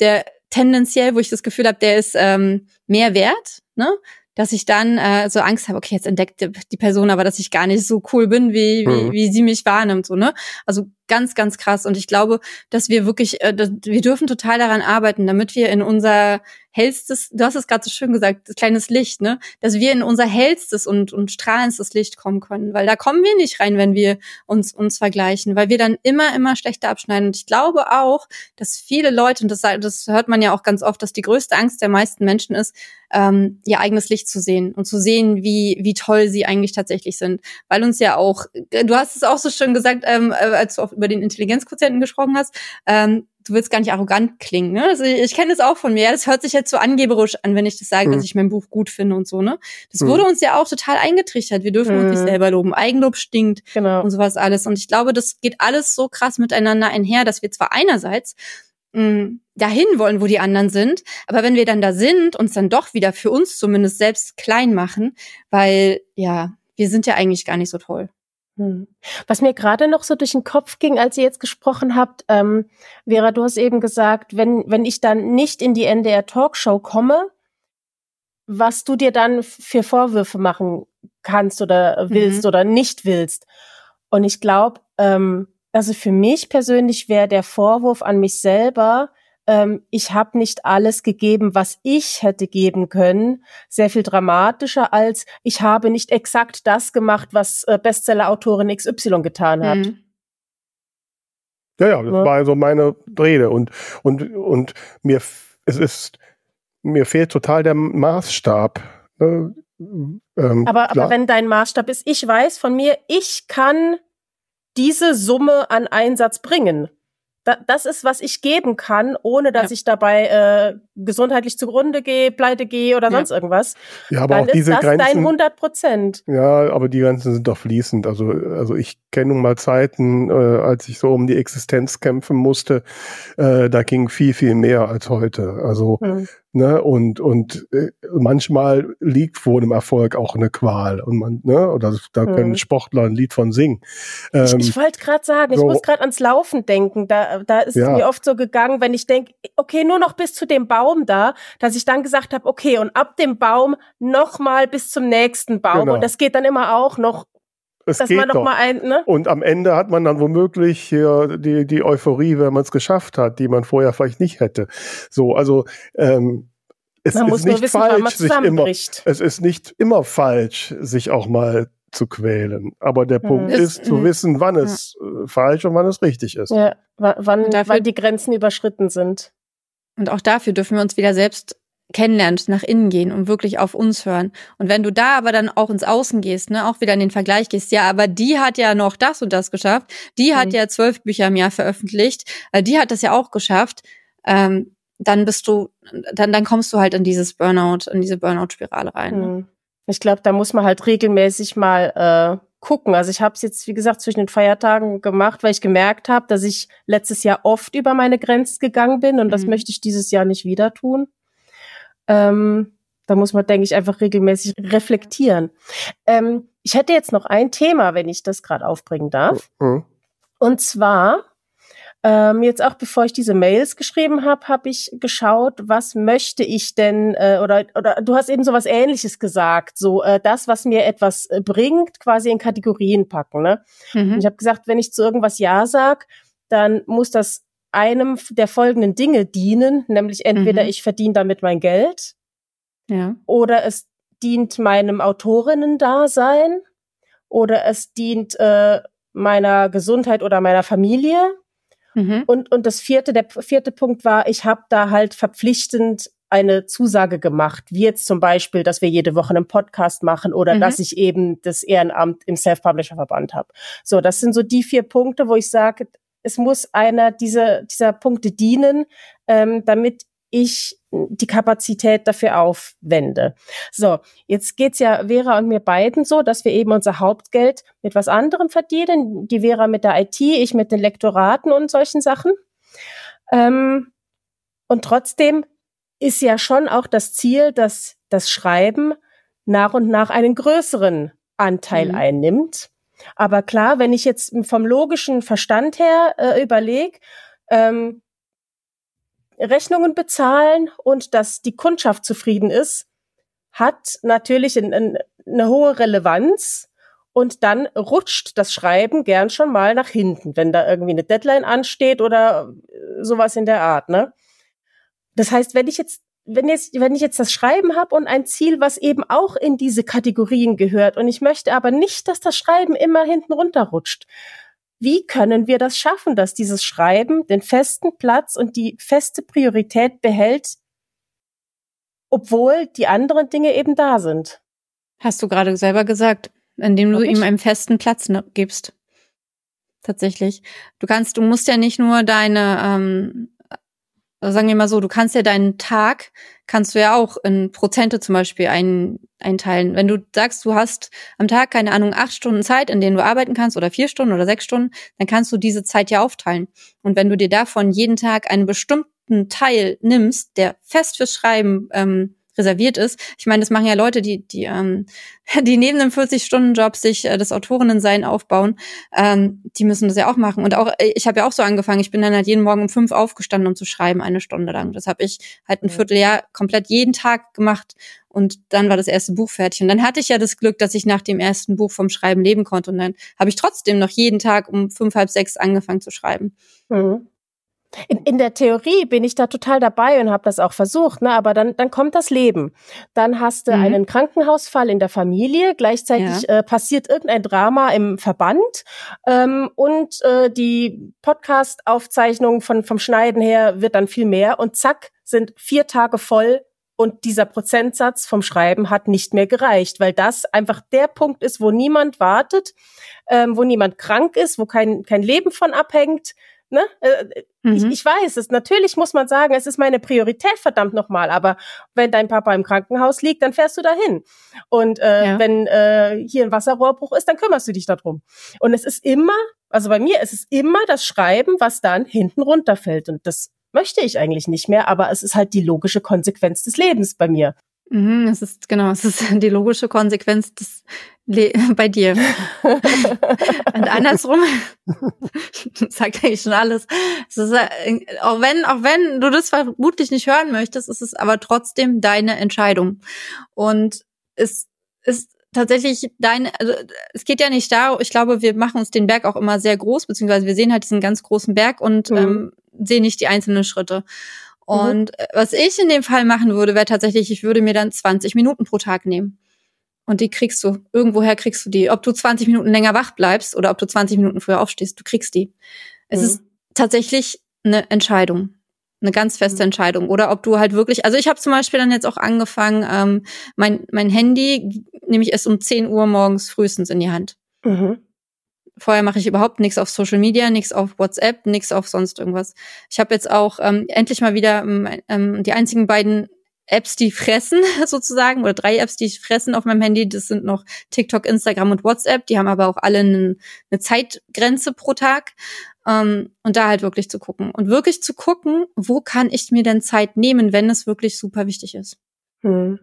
der tendenziell, wo ich das Gefühl habe, der ist ähm, mehr wert, ne? dass ich dann äh, so Angst habe, okay, jetzt entdeckt die Person aber, dass ich gar nicht so cool bin, wie, wie, mhm. wie sie mich wahrnimmt, so, ne? Also ganz, ganz krass. Und ich glaube, dass wir wirklich, äh, wir dürfen total daran arbeiten, damit wir in unser hellstes, du hast es gerade so schön gesagt, das kleines Licht, ne, dass wir in unser hellstes und, und strahlendstes Licht kommen können, weil da kommen wir nicht rein, wenn wir uns, uns vergleichen, weil wir dann immer, immer schlechter abschneiden. Und ich glaube auch, dass viele Leute, und das, das hört man ja auch ganz oft, dass die größte Angst der meisten Menschen ist, ähm, ihr eigenes Licht zu sehen und zu sehen, wie, wie toll sie eigentlich tatsächlich sind. Weil uns ja auch, du hast es auch so schön gesagt, ähm, äh, als du auch über den Intelligenzquotienten gesprochen hast, ähm, du willst gar nicht arrogant klingen, ne? Also ich, ich kenne das auch von mir. Das hört sich jetzt so angeberisch an, wenn ich das sage, mhm. dass ich mein Buch gut finde und so, ne? Das mhm. wurde uns ja auch total eingetrichtert. Wir dürfen mhm. uns nicht mhm. selber loben. Eigenlob stinkt genau. und sowas alles. Und ich glaube, das geht alles so krass miteinander einher, dass wir zwar einerseits mh, mm, dahin wollen, wo die anderen sind, aber wenn wir dann da sind, uns dann doch wieder für uns zumindest selbst klein machen, weil ja, wir sind ja eigentlich gar nicht so toll. Hm. Was mir gerade noch so durch den Kopf ging, als ihr jetzt gesprochen habt, ähm, Vera, du hast eben gesagt, wenn, wenn ich dann nicht in die NDR Talkshow komme, was du dir dann für Vorwürfe machen kannst oder willst mhm. oder nicht willst. Und ich glaube, ähm, also für mich persönlich wäre der Vorwurf an mich selber, ähm, ich habe nicht alles gegeben, was ich hätte geben können, sehr viel dramatischer als ich habe nicht exakt das gemacht, was äh, Bestseller-Autorin XY getan hat. Mhm. Ja, ja, das ja. war also meine Rede und und und mir es ist mir fehlt total der Maßstab. Ne? Ähm, aber, aber wenn dein Maßstab ist, ich weiß von mir, ich kann diese Summe an Einsatz bringen da, das ist, was ich geben kann, ohne dass ja. ich dabei äh, gesundheitlich zugrunde gehe, pleite gehe oder ja. sonst irgendwas. Ja, aber dann auch diese ist das Grenzen, dein 100 Prozent. Ja, aber die Grenzen sind doch fließend. Also, also ich kenne nun mal Zeiten, äh, als ich so um die Existenz kämpfen musste, äh, da ging viel, viel mehr als heute. Also hm. Ne, und und äh, manchmal liegt vor dem Erfolg auch eine Qual und man ne oder da können mhm. Sportler ein Lied von singen. Ähm, ich, ich wollte gerade sagen, so, ich muss gerade ans Laufen denken. Da da ist ja. es mir oft so gegangen, wenn ich denke, okay, nur noch bis zu dem Baum da, dass ich dann gesagt habe, okay, und ab dem Baum noch mal bis zum nächsten Baum genau. und das geht dann immer auch noch es dass geht man noch doch. mal ein, ne? Und am Ende hat man dann womöglich hier die, die Euphorie, wenn man es geschafft hat, die man vorher vielleicht nicht hätte. So, also ähm, es man ist nicht wissen, falsch, sich immer, es ist nicht immer falsch, sich auch mal zu quälen. Aber der mhm. Punkt ist, ist zu mhm. wissen, wann es äh, falsch und wann es richtig ist. Ja, wann, wann die Grenzen überschritten sind. Und auch dafür dürfen wir uns wieder selbst kennenlernt, nach innen gehen und wirklich auf uns hören. Und wenn du da aber dann auch ins Außen gehst, ne, auch wieder in den Vergleich gehst, ja, aber die hat ja noch das und das geschafft, die mhm. hat ja zwölf Bücher im Jahr veröffentlicht, äh, die hat das ja auch geschafft, ähm, dann bist du, dann, dann kommst du halt in dieses Burnout, in diese Burnout-Spirale rein. Ne? Mhm. Ich glaube, da muss man halt regelmäßig mal äh, gucken. Also ich habe es jetzt, wie gesagt, zwischen den Feiertagen gemacht, weil ich gemerkt habe, dass ich letztes Jahr oft über meine Grenzen gegangen bin und mhm. das möchte ich dieses Jahr nicht wieder tun. Ähm, da muss man, denke ich, einfach regelmäßig reflektieren. Ähm, ich hätte jetzt noch ein Thema, wenn ich das gerade aufbringen darf. Mhm. Und zwar, ähm, jetzt auch bevor ich diese Mails geschrieben habe, habe ich geschaut, was möchte ich denn, äh, oder, oder du hast eben so was ähnliches gesagt, so äh, das, was mir etwas äh, bringt, quasi in Kategorien packen. Ne? Mhm. Und ich habe gesagt, wenn ich zu irgendwas Ja sag, dann muss das einem der folgenden Dinge dienen, nämlich entweder mhm. ich verdiene damit mein Geld ja. oder es dient meinem Autorinnen-Dasein oder es dient äh, meiner Gesundheit oder meiner Familie. Mhm. Und, und das vierte, der vierte Punkt war, ich habe da halt verpflichtend eine Zusage gemacht, wie jetzt zum Beispiel, dass wir jede Woche einen Podcast machen oder mhm. dass ich eben das Ehrenamt im Self-Publisher-Verband habe. So, das sind so die vier Punkte, wo ich sage, es muss einer dieser, dieser Punkte dienen, ähm, damit ich die Kapazität dafür aufwende. So, jetzt geht's ja Vera und mir beiden so, dass wir eben unser Hauptgeld mit was anderem verdienen. Die Vera mit der IT, ich mit den Lektoraten und solchen Sachen. Ähm, und trotzdem ist ja schon auch das Ziel, dass das Schreiben nach und nach einen größeren Anteil mhm. einnimmt. Aber klar, wenn ich jetzt vom logischen Verstand her äh, überlege, ähm, Rechnungen bezahlen und dass die Kundschaft zufrieden ist, hat natürlich in, in, eine hohe Relevanz. Und dann rutscht das Schreiben gern schon mal nach hinten, wenn da irgendwie eine Deadline ansteht oder äh, sowas in der Art. Ne? Das heißt, wenn ich jetzt wenn jetzt, wenn ich jetzt das Schreiben habe und ein Ziel, was eben auch in diese Kategorien gehört, und ich möchte aber nicht, dass das Schreiben immer hinten runterrutscht. Wie können wir das schaffen, dass dieses Schreiben den festen Platz und die feste Priorität behält, obwohl die anderen Dinge eben da sind? Hast du gerade selber gesagt, indem du ihm einen festen Platz ne, gibst tatsächlich. Du kannst, du musst ja nicht nur deine, ähm, sagen wir mal so, du kannst ja deinen Tag, kannst du ja auch in Prozente zum Beispiel ein, einteilen. Wenn du sagst, du hast am Tag, keine Ahnung, acht Stunden Zeit, in denen du arbeiten kannst, oder vier Stunden oder sechs Stunden, dann kannst du diese Zeit ja aufteilen. Und wenn du dir davon jeden Tag einen bestimmten Teil nimmst, der fest fürs Schreiben ähm, reserviert ist. Ich meine, das machen ja Leute, die, die, ähm, die neben dem 40-Stunden-Job sich äh, das Autorinnensein aufbauen, ähm, die müssen das ja auch machen. Und auch, äh, ich habe ja auch so angefangen, ich bin dann halt jeden Morgen um fünf aufgestanden, um zu schreiben, eine Stunde lang. Das habe ich halt ein Vierteljahr komplett jeden Tag gemacht. Und dann war das erste Buch fertig. Und dann hatte ich ja das Glück, dass ich nach dem ersten Buch vom Schreiben leben konnte. Und dann habe ich trotzdem noch jeden Tag um fünf, halb sechs angefangen zu schreiben. Mhm. In, in der Theorie bin ich da total dabei und habe das auch versucht, ne? aber dann, dann kommt das Leben. Dann hast du mhm. einen Krankenhausfall in der Familie, gleichzeitig ja. äh, passiert irgendein Drama im Verband ähm, und äh, die Podcast-Aufzeichnung von, vom Schneiden her wird dann viel mehr und zack, sind vier Tage voll und dieser Prozentsatz vom Schreiben hat nicht mehr gereicht, weil das einfach der Punkt ist, wo niemand wartet, ähm, wo niemand krank ist, wo kein, kein Leben von abhängt Ne? Äh, mhm. Ich, ich weiß es. Natürlich muss man sagen, es ist meine Priorität, verdammt nochmal. Aber wenn dein Papa im Krankenhaus liegt, dann fährst du dahin. Und äh, ja. wenn äh, hier ein Wasserrohrbruch ist, dann kümmerst du dich darum. Und es ist immer, also bei mir ist es immer das Schreiben, was dann hinten runterfällt. Und das möchte ich eigentlich nicht mehr, aber es ist halt die logische Konsequenz des Lebens bei mir. Mhm, es ist genau, es ist die logische Konsequenz des Le bei dir. Und andersrum sagt eigentlich schon alles. Es ist, äh, auch wenn, auch wenn du das vermutlich nicht hören möchtest, ist es aber trotzdem deine Entscheidung. Und es ist tatsächlich deine, also es geht ja nicht da, ich glaube, wir machen uns den Berg auch immer sehr groß, beziehungsweise wir sehen halt diesen ganz großen Berg und mhm. ähm, sehen nicht die einzelnen Schritte. Mhm. Und mhm. was ich in dem Fall machen würde, wäre tatsächlich, ich würde mir dann 20 Minuten pro Tag nehmen. Und die kriegst du. Irgendwoher kriegst du die. Ob du 20 Minuten länger wach bleibst oder ob du 20 Minuten früher aufstehst, du kriegst die. Es mhm. ist tatsächlich eine Entscheidung. Eine ganz feste mhm. Entscheidung. Oder ob du halt wirklich, also ich habe zum Beispiel dann jetzt auch angefangen, ähm, mein, mein Handy nehme ich erst um 10 Uhr morgens frühestens in die Hand. Mhm. Vorher mache ich überhaupt nichts auf Social Media, nichts auf WhatsApp, nichts auf sonst irgendwas. Ich habe jetzt auch ähm, endlich mal wieder ähm, ähm, die einzigen beiden Apps, die fressen sozusagen, oder drei Apps, die fressen auf meinem Handy. Das sind noch TikTok, Instagram und WhatsApp. Die haben aber auch alle eine, eine Zeitgrenze pro Tag. Ähm, und da halt wirklich zu gucken. Und wirklich zu gucken, wo kann ich mir denn Zeit nehmen, wenn es wirklich super wichtig ist. Hm.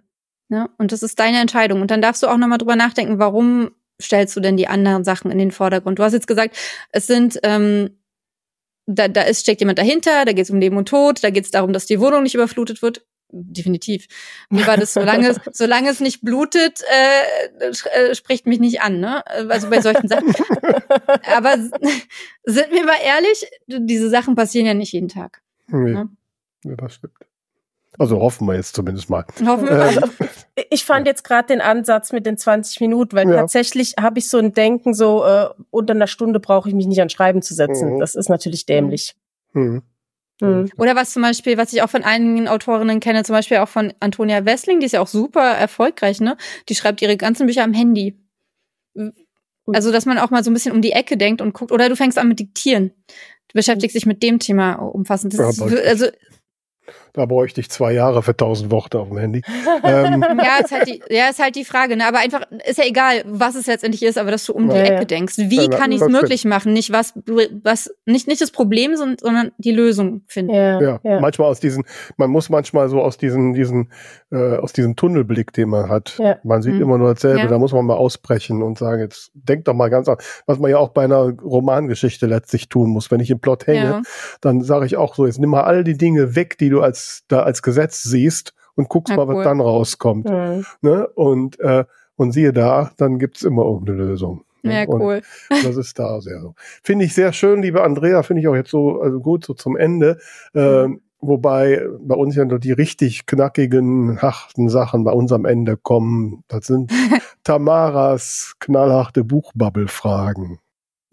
Ja, und das ist deine Entscheidung. Und dann darfst du auch nochmal drüber nachdenken, warum stellst du denn die anderen Sachen in den Vordergrund? Du hast jetzt gesagt, es sind ähm, da, da ist, steckt jemand dahinter, da geht es um Leben und Tod, da geht es darum, dass die Wohnung nicht überflutet wird. Definitiv. Mir war das, solange es, solange es nicht blutet, äh, äh, spricht mich nicht an, ne? Also bei solchen Sachen. Aber sind wir mal ehrlich, diese Sachen passieren ja nicht jeden Tag. Nee. Ne? Ja, das stimmt. Also hoffen wir jetzt zumindest mal. Hoffen wir. Also, ich fand jetzt gerade den Ansatz mit den 20 Minuten, weil ja. tatsächlich habe ich so ein Denken, so äh, unter einer Stunde brauche ich mich nicht an Schreiben zu setzen. Mhm. Das ist natürlich dämlich. Mhm. Mhm. Oder was zum Beispiel, was ich auch von einigen Autorinnen kenne, zum Beispiel auch von Antonia Wessling, die ist ja auch super erfolgreich, ne? Die schreibt ihre ganzen Bücher am Handy. Also, dass man auch mal so ein bisschen um die Ecke denkt und guckt, oder du fängst an mit Diktieren. Du beschäftigst dich mit dem Thema umfassend. Ist, also da bräuchte ich zwei Jahre für tausend Worte auf dem Handy. ähm. Ja, ist halt die, ja, ist halt die Frage. Ne? Aber einfach, ist ja egal, was es letztendlich ist, aber dass du um die ja, Ecke denkst. Wie ja, kann ich es möglich machen? Nicht was, was, nicht, nicht das Problem, sondern die Lösung finden. Ja, ja, manchmal aus diesen, man muss manchmal so aus diesen, diesen, äh, aus diesem Tunnelblick, den man hat. Man sieht mhm. immer nur dasselbe. Da muss man mal ausbrechen und sagen, jetzt denk doch mal ganz an, was man ja auch bei einer Romangeschichte letztlich tun muss. Wenn ich im Plot hänge, dann sage ich auch so, jetzt nimm mal all die Dinge weg, die du als als da als Gesetz siehst und guckst ja, mal, cool. was dann rauskommt. Mhm. Ne? Und, äh, und siehe da, dann gibt's immer irgendeine Lösung. Ne? Ja, cool. Und das ist da sehr so. Finde ich sehr schön, liebe Andrea, finde ich auch jetzt so also gut so zum Ende. Mhm. Äh, wobei bei uns ja nur die richtig knackigen, harten Sachen bei uns am Ende kommen. Das sind Tamaras knallharte Buchbubble-Fragen.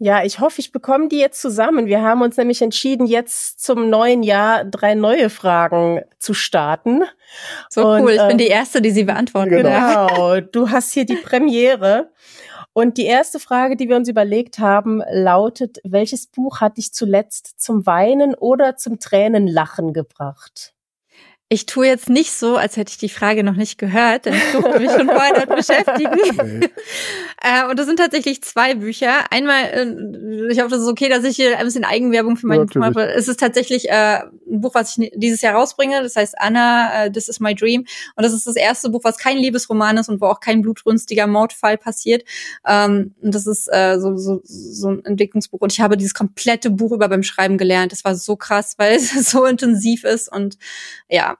Ja, ich hoffe, ich bekomme die jetzt zusammen. Wir haben uns nämlich entschieden, jetzt zum neuen Jahr drei neue Fragen zu starten. So Und, cool, ich äh, bin die Erste, die sie beantworten genau, darf. Genau, du hast hier die Premiere. Und die erste Frage, die wir uns überlegt haben, lautet, welches Buch hat dich zuletzt zum Weinen oder zum Tränenlachen gebracht? Ich tue jetzt nicht so, als hätte ich die Frage noch nicht gehört, denn ich durfte mich schon vorher damit beschäftigen. Nee. äh, und das sind tatsächlich zwei Bücher. Einmal, äh, ich hoffe, das ist okay, dass ich hier ein bisschen Eigenwerbung für meinen Buch mache. Es ist tatsächlich äh, ein Buch, was ich dieses Jahr rausbringe. Das heißt Anna, This is my dream. Und das ist das erste Buch, was kein Liebesroman ist und wo auch kein blutrünstiger Mordfall passiert. Ähm, und das ist äh, so, so, so ein Entwicklungsbuch. Und ich habe dieses komplette Buch über beim Schreiben gelernt. Das war so krass, weil es so intensiv ist und ja,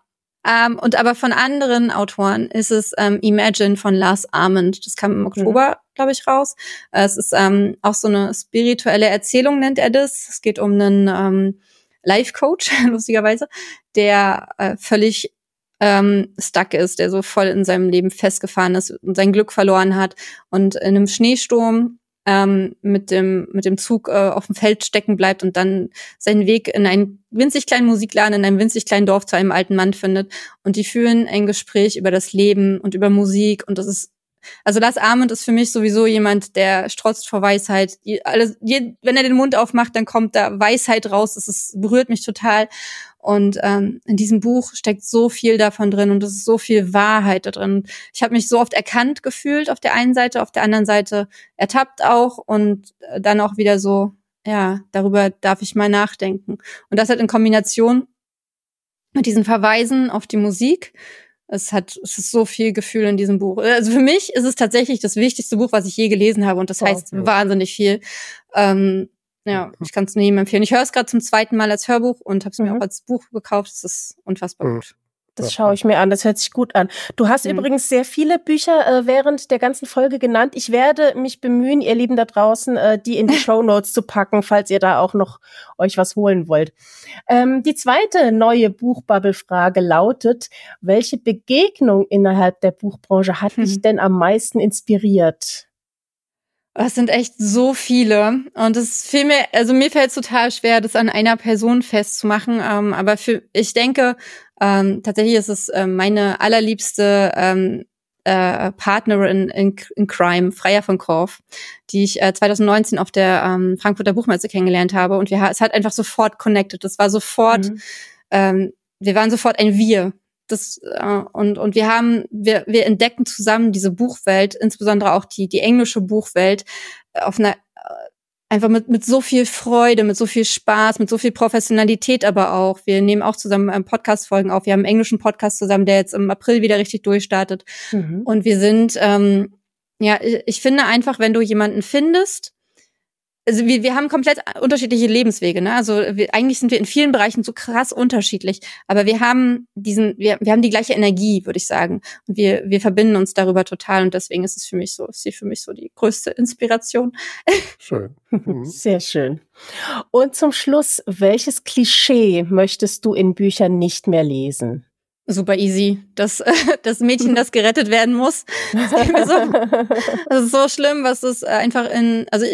ähm, und aber von anderen Autoren ist es ähm, Imagine von Lars Armand. Das kam im Oktober, mhm. glaube ich, raus. Äh, es ist ähm, auch so eine spirituelle Erzählung, nennt er das. Es geht um einen ähm, Life-Coach, lustigerweise, der äh, völlig ähm, stuck ist, der so voll in seinem Leben festgefahren ist und sein Glück verloren hat und in einem Schneesturm ähm, mit dem mit dem Zug äh, auf dem Feld stecken bleibt und dann seinen Weg in einen winzig kleinen Musikladen in einem winzig kleinen Dorf zu einem alten Mann findet und die führen ein Gespräch über das Leben und über Musik und das ist also Lars Armand ist für mich sowieso jemand, der strotzt vor Weisheit. Alles, wenn er den Mund aufmacht, dann kommt da Weisheit raus. Das ist, berührt mich total. Und ähm, in diesem Buch steckt so viel davon drin und es ist so viel Wahrheit da drin. Ich habe mich so oft erkannt gefühlt auf der einen Seite, auf der anderen Seite ertappt auch und äh, dann auch wieder so, ja, darüber darf ich mal nachdenken. Und das halt in Kombination mit diesen Verweisen auf die Musik. Es hat, es ist so viel Gefühl in diesem Buch. Also für mich ist es tatsächlich das wichtigste Buch, was ich je gelesen habe und das heißt ja. wahnsinnig viel. Ähm, ja, mhm. ich kann es nur jedem empfehlen. Ich höre es gerade zum zweiten Mal als Hörbuch und habe es mir mhm. auch als Buch gekauft. Es ist unfassbar mhm. gut. Das schaue ich mir an, das hört sich gut an. Du hast mhm. übrigens sehr viele Bücher äh, während der ganzen Folge genannt. Ich werde mich bemühen, ihr Lieben da draußen, äh, die in die Show Notes zu packen, falls ihr da auch noch euch was holen wollt. Ähm, die zweite neue Buchbubble-Frage lautet, welche Begegnung innerhalb der Buchbranche hat dich mhm. denn am meisten inspiriert? Es sind echt so viele. Und es fiel mir, also mir fällt es total schwer, das an einer Person festzumachen. Ähm, aber für, ich denke, ähm, tatsächlich ist es äh, meine allerliebste ähm, äh, Partnerin in, in Crime, Freya von Korf, die ich äh, 2019 auf der ähm, Frankfurter Buchmesse kennengelernt habe. Und wir, es hat einfach sofort connected. Es war sofort, mhm. ähm, wir waren sofort ein Wir das äh, und und wir haben wir wir entdecken zusammen diese Buchwelt, insbesondere auch die die englische Buchwelt äh, auf einer äh, einfach mit mit so viel Freude, mit so viel Spaß, mit so viel Professionalität, aber auch wir nehmen auch zusammen ähm, Podcast Folgen auf. Wir haben einen englischen Podcast zusammen, der jetzt im April wieder richtig durchstartet mhm. und wir sind ähm, ja ich finde einfach, wenn du jemanden findest also wir, wir haben komplett unterschiedliche Lebenswege, ne? Also wir, eigentlich sind wir in vielen Bereichen so krass unterschiedlich, aber wir haben diesen, wir, wir haben die gleiche Energie, würde ich sagen. Und wir, wir verbinden uns darüber total und deswegen ist es für mich so, ist sie für mich so die größte Inspiration. Schön. Mhm. Sehr schön. Und zum Schluss, welches Klischee möchtest du in Büchern nicht mehr lesen? Super easy. Das, das Mädchen, das gerettet werden muss. Das, so, das ist so schlimm, was es einfach in, also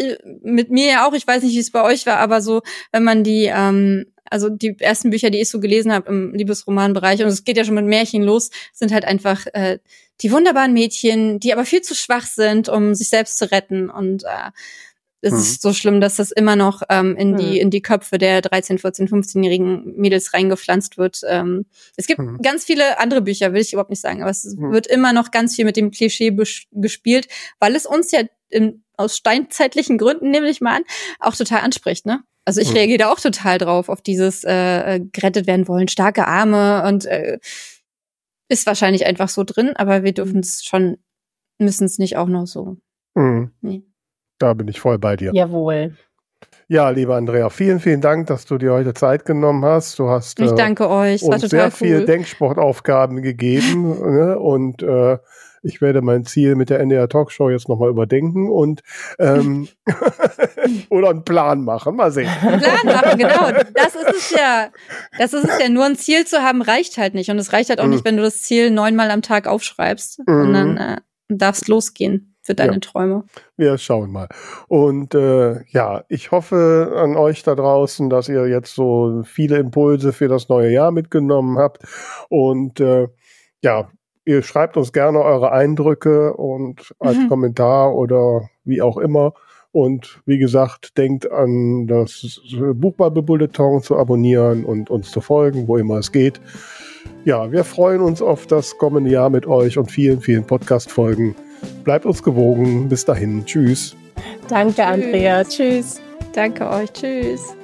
mit mir ja auch, ich weiß nicht, wie es bei euch war, aber so, wenn man die, ähm, also die ersten Bücher, die ich so gelesen habe im Liebesromanbereich, und es geht ja schon mit Märchen los, sind halt einfach äh, die wunderbaren Mädchen, die aber viel zu schwach sind, um sich selbst zu retten. Und äh, es mhm. ist so schlimm, dass das immer noch ähm, in die mhm. in die Köpfe der 13, 14, 15-jährigen Mädels reingepflanzt wird. Ähm, es gibt mhm. ganz viele andere Bücher, will ich überhaupt nicht sagen, aber es mhm. wird immer noch ganz viel mit dem Klischee gespielt, weil es uns ja in, aus steinzeitlichen Gründen, nehme ich mal an, auch total anspricht, ne? Also ich mhm. reagiere da auch total drauf, auf dieses äh, gerettet werden wollen, starke Arme und äh, ist wahrscheinlich einfach so drin, aber wir dürfen es schon, müssen es nicht auch noch so. Mhm. Nee. Da bin ich voll bei dir. Jawohl. Ja, lieber Andrea, vielen, vielen Dank, dass du dir heute Zeit genommen hast. Du hast ich äh, danke euch. uns sehr cool. viel Denksportaufgaben gegeben ne? und äh, ich werde mein Ziel mit der NDR Talkshow jetzt nochmal überdenken und ähm, oder einen Plan machen. Mal sehen. Plan machen, genau. Das ist es ja. Das ist es ja. Nur ein Ziel zu haben reicht halt nicht. Und es reicht halt auch mhm. nicht, wenn du das Ziel neunmal am Tag aufschreibst, mhm. sondern äh, darfst losgehen für deine ja. Träume. Wir schauen mal. Und äh, ja, ich hoffe an euch da draußen, dass ihr jetzt so viele Impulse für das neue Jahr mitgenommen habt. Und äh, ja, ihr schreibt uns gerne eure Eindrücke und als mhm. Kommentar oder wie auch immer. Und wie gesagt, denkt an das Buchbubble-Bulletin zu abonnieren und uns zu folgen, wo immer es geht. Ja, wir freuen uns auf das kommende Jahr mit euch und vielen, vielen Podcast-Folgen. Bleibt uns gewogen. Bis dahin. Tschüss. Danke, Tschüss. Andrea. Tschüss. Danke euch. Tschüss.